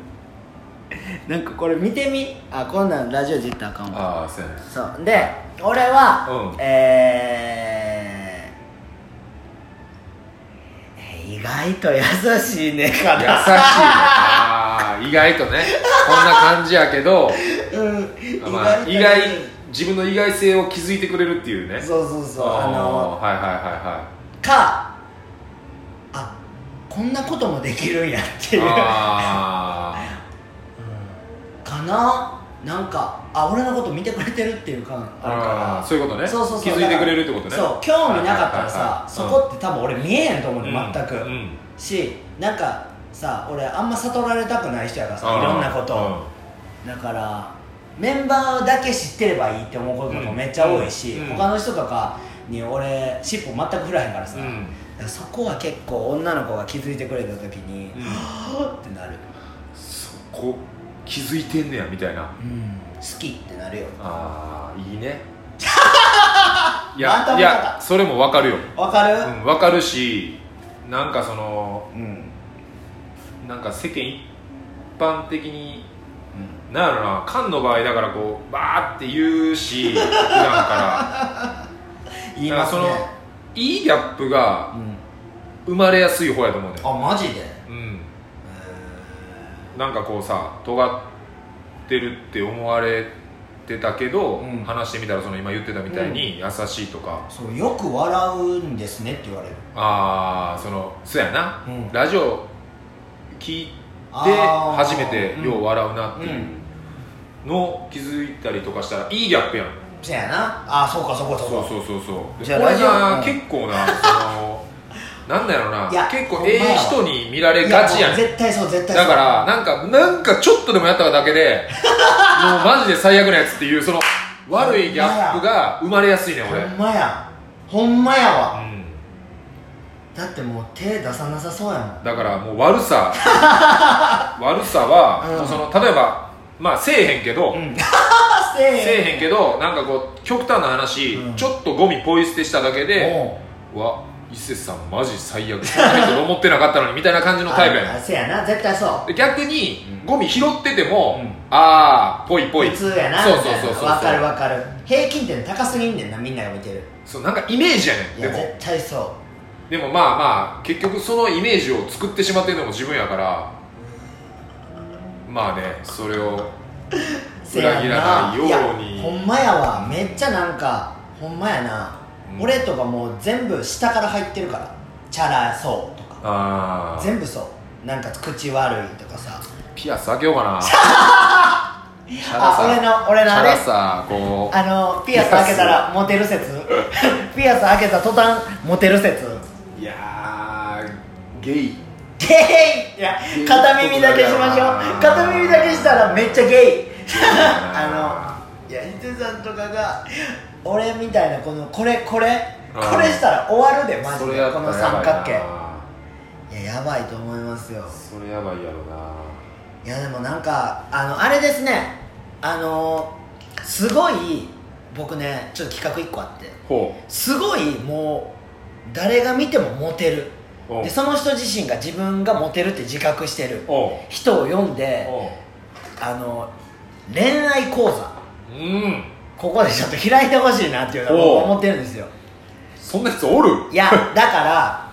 なんかこれ見てみ。あこんなんラジオで言ったらあかんわ。ああそうやね。そう。で俺は、うん。えー、意外と優しいねか優しいなああ意外とね。こんな感じやけど、うんまあ、意外自分の意外性を気づいてくれるっていうね。そうそうそう。あのはいはいはいはかあこんなこともできるんやっていいうあかな？なんかあ俺のこと見てくれてるっていう感ーあるから。そういうことね。そうそうそう。気づいてくれるってことね。そう興味なかったらさ、はいはいはいはい。そこって多分俺見えへんと思うね、うん。全く、うん。しなんかさ俺あんま悟られたくない人やからさいろんなこと。をだからメンバーだけ知ってればいいって思うこととかめっちゃ多いし、うん。他の人とかに俺尻尾全く振らへんからさ、うん。そこは結構女の子が気づいてくれた時に、うん。はぁってなる、そこ気づいてんねやみたいな。うん、好きってなるよ。ああいいね。いやいやそれも分かるよ。わかる？うん、分かるしなんかそのうん、なんか世間一般的になんやろな缶の場合だからこうバーって言うし普段か 言いますね。らだからそのいいギャップがうん、生まれやすい方やと思うねあマジで？うん。なんかこうさ尖ってるって思われてたけど、うん。話してみたらその今言ってたみたいに優しいとか、そうよく笑うんですねって言われる。ああそのそうやな、うん。ラジオ聞いてあー。初めてうんよう笑うなっていうのを気づいたりとかしたらいいギャップやん。そやな。あそうかそうかそうか。そうそうそうそう。じゃあこれラジオがうん。結構なその なんだろうな。いや結構ええ人に見られがちやん。いもう絶対そう絶対そう。だからなんかなんかちょっとでもやっただけで もうマジで最悪なやつっていうその悪いギャップが生まれやすいねほ俺。んまや。ほんまやわ。うん。だってもう手出さなさそうやもん。だからもう悪さ。悪さは、うん。もうその例えばまあせえへんけど、うん。せえへん。けどなんかこう極端な話、うん。ちょっとゴミポイ捨てしただけでわ伊勢さんマジ最悪タイトル思ってなかったのにみたいな感じのタイプやねあせやな。絶対そう。で逆に、うん。ゴミ拾ってても、うん。ああぽいぽい。普通やな。そうそうそうそうわかるわかる。平均点高すぎんねんなみんなが見てる。そうなんかイメージやねんいやでも。絶対そでもまあまあ結局そのイメージを作ってしまってるのも自分やからまあねそれを 裏切らないように。いやほんまやわ。めっちゃなんかほんまやな、うん。俺とかもう全部下から入ってるから。チャラそうとか。全部そう。なんか口悪いとかさ。ピアス開けようかな。あ俺の俺のあれさこう。あのピアス開けたらモテる説。ピアス開けた途端モテる説。いやーゲイゲイいや片耳だけしましょう。片耳だけしたらめっちゃゲイ。あのいや伊手さんとかが俺みたいなこのこれこれ？うん。これしたら終わるでマジで。この三角形。いややばいと思いますよ。それやばいやろな。いやでもなんかあのあれですね。あのすごい僕ねちょっと企画1個あって。ほすごいもう誰が見てもモテるでその人自身が自分がモテるって自覚してる。人を読んであの恋愛講座。うん。ここでちょっと開いてほしいなっていうのおう。を思ってるんですよ。そんなやつおる？いやだから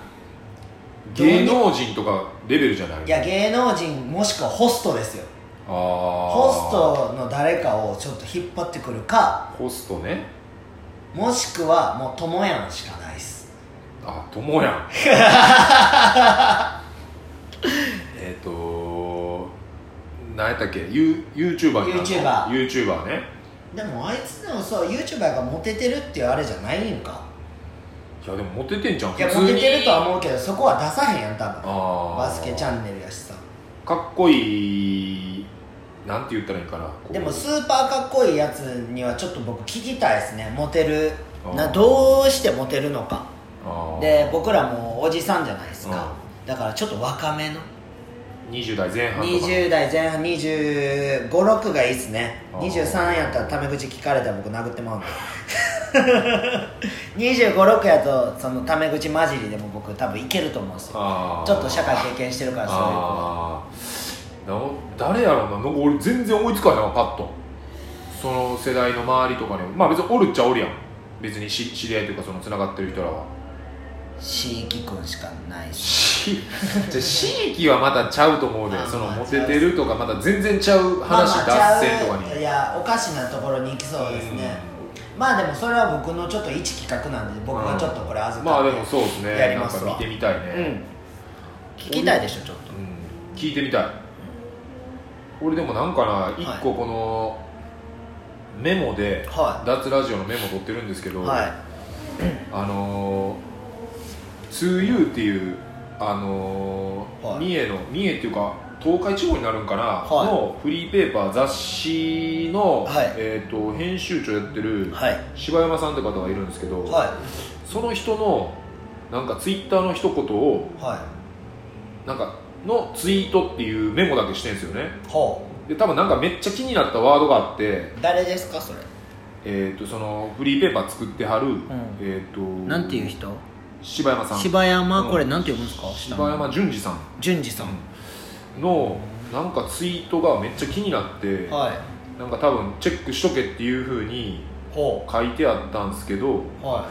芸能人とかレベルじゃないいや芸能人もしくはホストですよ。ホストの誰かをちょっと引っ張ってくるかホストね。もしくはもう友やんしかあ友やん。えっと何やったっけ？ユ YouTuber になるの？YouTuber YouTuber ね。でもあいつでもそう YouTuber がモテてるっていうあれじゃないんか？いやでもモテてんじゃんいやモテてるとは思うけどそこは出さへんやん多分。バスケチャンネルやしさ。かっこいいなんて言ったらいいかな？でもスーパーかっこいいやつにはちょっと僕聞きたいですね。モテる。などうしてモテるのかで僕らもおじさんじゃないですか。だからちょっと若めの。20代前半とか。20代前半2 5 6がいいっすね。あー。23やったらタメ口聞かれたら僕殴ってまうんで。2 5 6やとそのタメ口混じりでも僕多分いけると思うんですよ。ちょっと社会経験してるからそういう誰やろうな。なんか俺全然思いつかへんわパッと。その世代の周りとかにも。まあ別におるっちゃおるやん。別に知知り合いというかそのつながってる人らは椎木君しかないしし じゃはまたちゃうと思うでまあそのまあモテてるとかまた全然ちゃう話脱線とかに、いやおかしなところに行きそうですね。まあでもそれは僕のちょっと一企画なんで僕がちょっとこれ預かってまあでもそうですね。やりますわ。なんか見てみたいね、うん。聞きたいでしょちょっと。うん。聞いてみたい。俺でもなんかな一個このメモで、は脱ラジオのメモ取ってるんですけど、はい。あのー、2U っていうあのーはい。三重の三重っていうか東海地方になるんかな、はい。のフリーペーパー雑誌の、はい。えー、と編集長やってるはい。柴山さんって方がいるんですけど、はその人のなんかツイッターの一言をなんかのツイートっていうメモだけしてるんですよね。で多分なんかめっちゃ気になったワードがあって、う誰ですかそれ？えー、とそのフリーペーパー作ってはる、えー、となんていう人？柴山さん。柴山うん。これなんて読むんですか？柴山淳二さん。淳二さん。のなんかツイートがめっちゃ気になって、はい。なんか多分チェックしとけっていうふうにほ書いてあったんですけどうは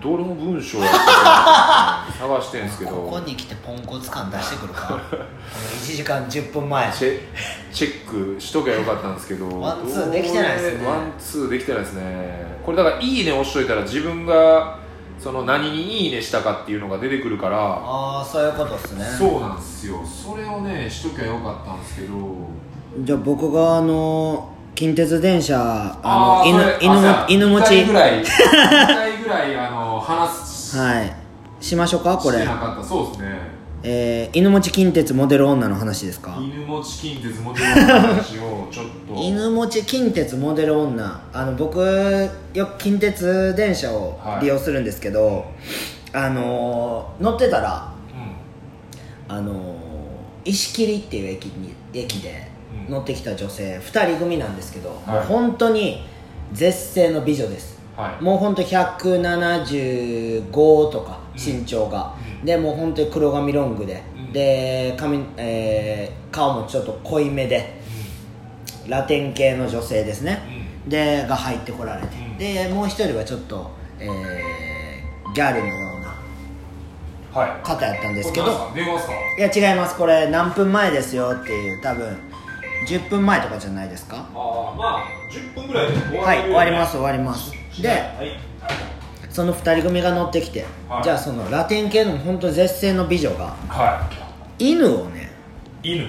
どれも文章やってて探してんですけど。ここに来てポンコツ感出してくるか。この1時間10分前。チェチェックしときゃよかったんですけどワンツーできてないですね。ワンツーできてないですね。これだから「いいね」押しといたら自分がその何に「いいね」したかっていうのが出てくるからああそういうことですね。そうなんですよ。それをねしときゃよかったんですけど。じゃあ僕があの近鉄電車あーそれあ犬持ち。ぐらい2回ぐらい あの話す。はい。しましょうかこれ。してなかった。そうですねえー、犬持ち近鉄モデル女の話ですか？犬持ち近鉄モデルの話をちょっと。犬持ち近鉄モデル女。あの僕よく近鉄電車を利用するんですけど、あのー乗ってたらうん。あのー石切っていう駅に駅でうん。乗ってきた女性2人組なんですけど、はい。もう本当に絶世の美女ですはい。もう本当175とか身長が、うん。でもう本当に黒髪ロングで、うん。で髪、えー顔もちょっと濃いめで。ラテン系の女性ですね、でが入ってこられて、うん。でもう一人はちょっと、えーギャルのようなはい。方やったんですけど。これ何すか電話ですか？いや違います。これ何分前ですよっていう多分10分前とかじゃないですか。ああまあ10分ぐらいで終はい終わります終わりますではい。その2人組が乗ってきて、はい。じゃあそのラテン系の本当絶世の美女がは犬をねい犬。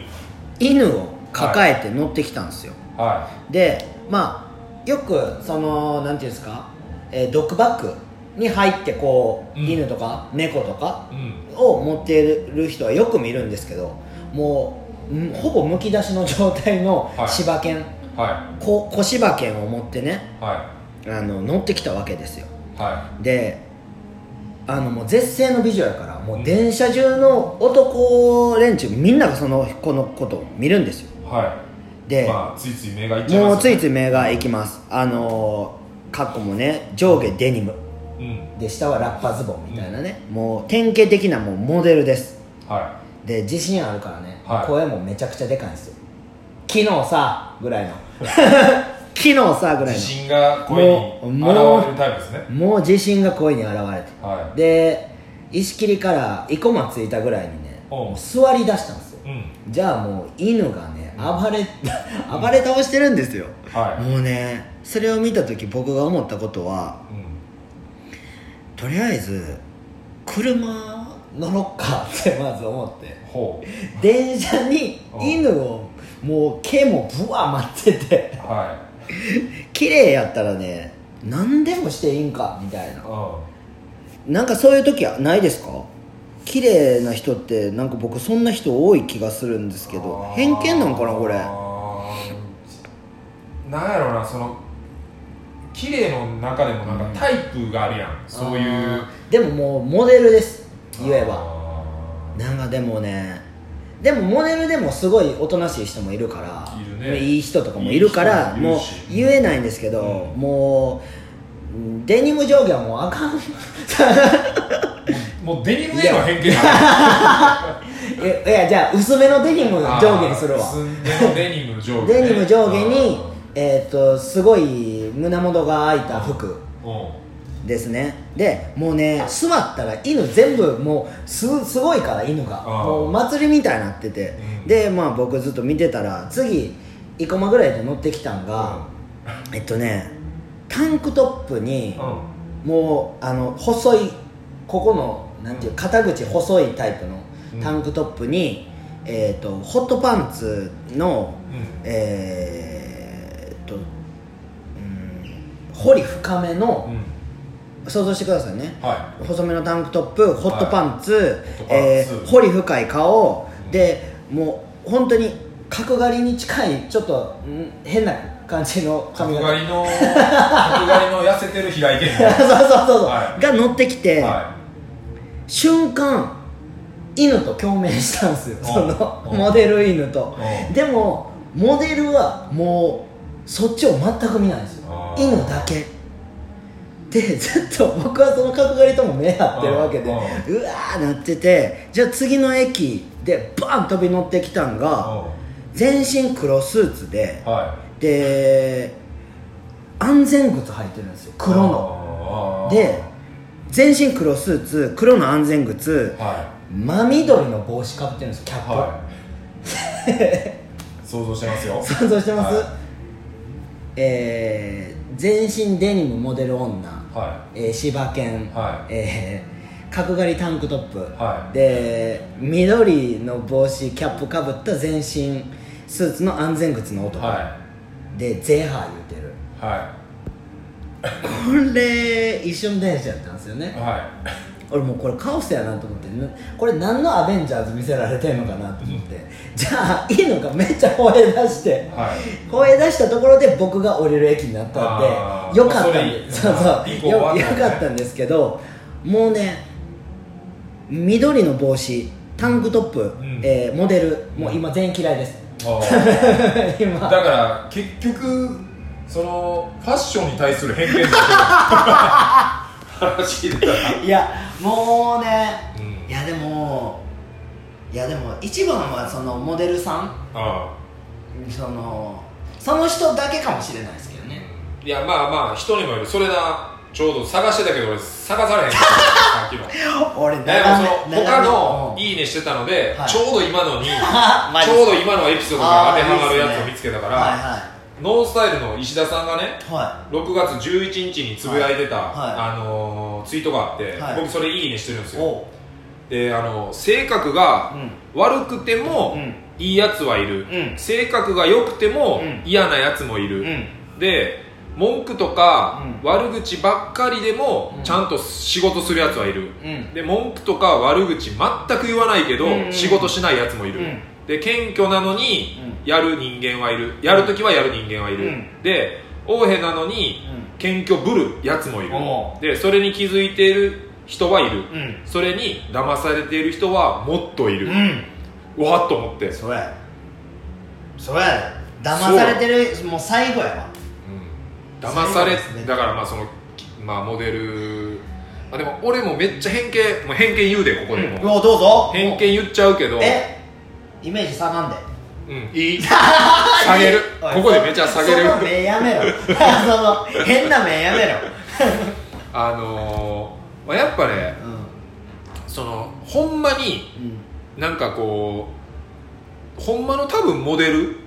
犬を抱えて乗ってきたんですよ、はでまあよくそのなんていうんですか、えードッグバッグに入ってこう、うん。犬とか猫とかを持っている人はよく見るんですけどもうんほぼむき出しの状態のはい。柴犬、はこ小柴犬を持ってねい。はあの乗ってきたわけですよ。い。はであのもう絶世の美女やからもう電車中の男連中みんながそのこのことを見るんですよ。い。はで、いまあついつい目がいっちゃいますもうついついい目がいきます。あのー、カッコもね上下デニム。うん。で下はラッパズボンみたいなね、もう典型的なもうモデルです。はで自信あるからね、はい。声もめちゃくちゃでかいんですよ。昨日さぐらいの 昨日さぐらいい自信が声に現れるタイプですね。のもう自信が声に現れてはで石切りから生駒ついたぐらいにね座り出したんですよ。いうん。じゃあもう犬がね暴れ暴れ倒してるんですよ、はい。もうねそれを見た時僕が思ったことはうん。とりあえず車乗ろっかってまず思って。ほ電車にうん。犬をもう毛もぶわ待ってて。うは綺麗やったらね何でもしていいんかみたいな。なんかそういう時はないですか？綺麗な人ってなんか僕そんな人多い気がするんですけどん偏見なんかなこれ。なんやろうなその綺麗の中でもなんかタイプがあるやん、そういう。でももうモデルです。言えば。あなんかでもねでもモデルでもすごいおとなしい人もいるからね。いい人とかもいるからもう言えないんですけど、うん。もうデニム上下はもうあかん。ー もうデニムへの偏見え いや。じゃあ薄めのデニム上下にするわ。薄めのデニム上下、ね、デニム上下にえっ、とすごい胸元が開いた服うん。ですね。でもうね座ったら犬全部もうすすごいから犬が。もう祭りみたいになってて、うん。でまあ僕ずっと見てたら次生駒ぐらいで乗ってきたんが、えっとねタンクトップにうん。もうあの細いここのなんていう肩口細いタイプのタンクトップに、えっとホットパンツのうん。えーっとうん彫り深めの、うん。想像してくださいね。は細めのタンクトップホットパンツ、ホットパンツ。えー彫り深い顔。でもう本当に角刈りに近いちょっとん変な感じの角刈りの 角刈りの痩せてる平井堅 そうそうそうそう、はい。が乗ってきて、は瞬間犬と共鳴したんですよ。うん。そのうん。モデル犬と。うん。でもモデルはもうそっちを全く見ないんですよ。犬だけ。でずっと僕はその角刈りとも目合ってるわけでうわーなっててじゃあ次の駅でバン飛び乗ってきたんいが全身黒スーツではで安全靴履いてるんですよい黒の。で全身黒スーツ黒の安全靴は真緑の帽子かぶってるんですよキャップ、いはい。想像してますよ。想像してます、はい。えー全身デニムモデル女、はえー柴犬、はい。えー角刈りタンクトップ、はい。で緑の帽子キャップかぶった全身スーツの安全靴の男、い。はでゼーハー言うてる。い。はこれ一瞬電車やったんですよね。い。は俺もうこれカオスやなと思って。なこれ何のアベンジャーズ見せられてんのかなと思って、じゃあ犬がめっちゃ吠え出して。いはい。吠え出したところで僕が降りる駅になったんでよかったんそでれそうそう。よよかったんですけどもうね緑の帽子タンクトップ、ん。えーモデルもう今全員嫌いです 今。だから結局そのファッションに対する偏見だけ 話でいやもうね、うん。いやでもいやでも一番はそのモデルさんあそのその人だけかもしれないですけどね。いやまあまあ人にもよる。それなちょうど探してたけど俺探されへんかったさっきの。俺でもその他のいいいねしてたので、はいちょうど今のに ちょうど今のエピソードが当てはまるやつを見つけたから、はノンスタイルの石田さんがねいはい。は6月11日につぶやいてた、はい。あのーツイートがあって、はい。僕それいいねしてるんですよ。であの性格がうん。悪くてもうん。いいやつはいる、うん。性格が良くてもうん。嫌なやつもいる、うん。で文句とかう悪口ばっかりでもうん。ちゃんと仕事するやつはいる、うん。で文句とか悪口全く言わないけど、うん。仕事しないやつもいる、うん。で謙虚なのにうやる人間はいる。やるときはやる人間はいる、うん。で横柄なのにうん。謙虚ぶるやつもいる。おでそれに気づいている人はいる、うん。それに騙されている人はもっといる、うわっと思って、そや。そや騙されてるもう最後やわ。うん騙され、ね。だからまあそのまあモデルあでも俺もめっちゃ偏見もう偏見言うでここでも、うわどうぞ。偏見言っちゃうけど。えイメージ下がんで。うん。いい。下げる。ここでめちゃ下げる。その目やめろ。その変な目やめろ。あのーまあ、やっぱねうそのほんまにん。なんかこうほんまの多分モデルうん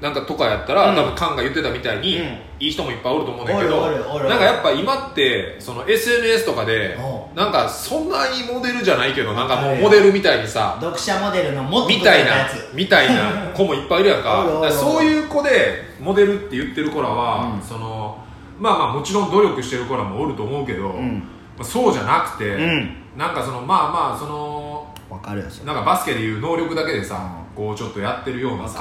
なんかとかやったら、うん。多分カンが言ってたみたいに、うん。いい人もいっぱいおると思うねんだけどなんかやっぱ今ってその SNS とかでおなんかそんなにモデルじゃないけどなんかもはいうモデルみたいにさ読者モデルのもっとみたいなみたいな 子もいっぱいいるやんか。そういう子でモデルって言ってる子らは、うん。そのまあまあもちろん努力してる子らもおると思うけど、うん。まあ、そうじゃなくて、うん。なんかそのまあまあそのなんかバスケでいう能力だけでさ、こうちょっとやってるようなさ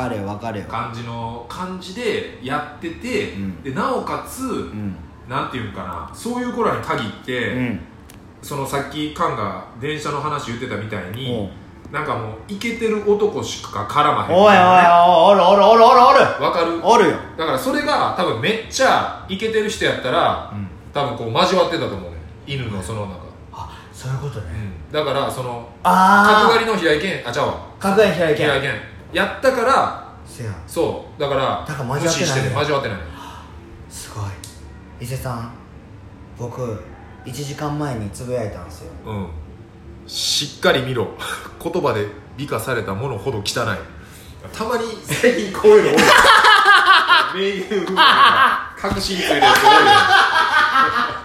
感じの感じでやってて、うん。でなおかつ、うん。なんていうんかなそういう子らに限って、うん。そのさっきカンが電車の話言ってたみたいおにう。なんかもうイケてる男しか絡まへんおいおいおいおるおるおるおるおる。わかる？おるよ。だからそれが多分めっちゃイケてる人やったら、うん。多分こう交わってたと思うね犬のその中、あそういうことね。だからそのあ角刈りの平井堅。あちゃうわ。あ角刈り平井堅。平井堅。やったからせやそう。だからだから交わってない無視してて交わってない。すごい。伊勢さん僕1時間前につぶやいたんですよ。うん。しっかり見ろ。言葉で美化されたものほど汚い。たまに最近こういうの多い。名言部分が確信ついてるやつ多いね。い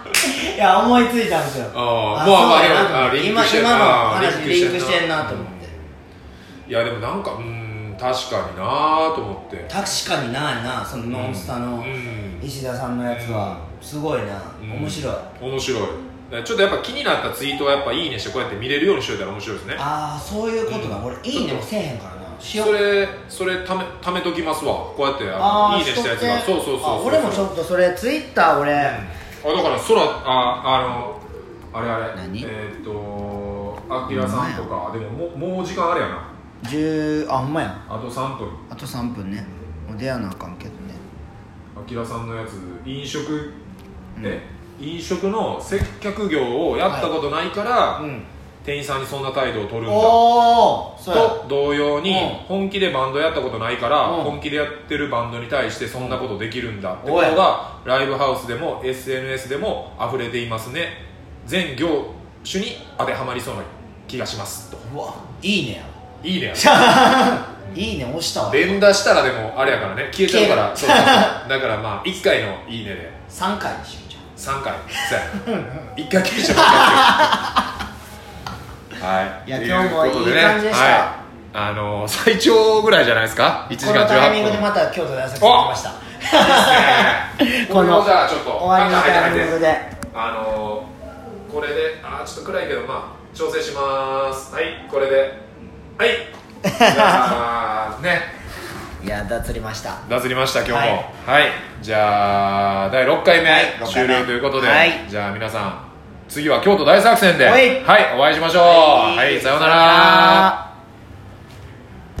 や思いついたんですよ。あーあまあまあ今のあ話リンクリンクしてんなと思って。いやでもなんかうーん確かになーと思って。確かにないなそのノンスタのうん。石田さんのやつは。すごいな。うん。面白い。面白い。ちょっとやっぱ気になったツイートはやっぱいいねしてこうやって見れるようにしといたら面白いですね。ああそういうことだ。うん。俺いいねもせえへんからな。しよそうれそれためためときますわ。こうやってあのいいねしたやつが。そうそうそうそう。あ俺もちょっとそれツイッター俺、うんあだから空ああのあれあれ。何？えーっとあきらさんとかでももうもう時間あれやな。10あほんまや。あと3分。あと3分ね。もう出会わなあかんけどね。あきらさんのやつ飲食え飲食の接客業をやったことないから、うん店員さんにそんな態度を取るんだ。おおそうや。と同様にうん。本気でバンドやったことないからうん。本気でやってるバンドに対してそんなことできるんだってことがライブハウスでも SNS でも溢れていますね。全業種に当てはまりそうな気がしますと。うわいいねいいねや。いいね押したわ。連打したらでもあれやからね。消えちゃうから。そう消そうえそう。だからまあ1回の「いいね」で。3回にしようじゃ3回。そうや。1回消えちゃう はい。いやと今日もいい感じでした。はい。あの 最長ぐらいじゃないですか？1時間このタイミン18分グでまた京都で朝来ました。こ こののじゃあちょっと終わりのタイミングで。であのー、これであーちょっと暗いけどまあ調整します。はいこれで。はい。じゃあね。いや脱りました。脱りました今日も。ははい。い、じゃあ第6回目、はい。六回目。終了ということで、はい。じゃあ皆さん次は京都大作戦で。はい。はい、お会いしましょう。はい。はいさようなら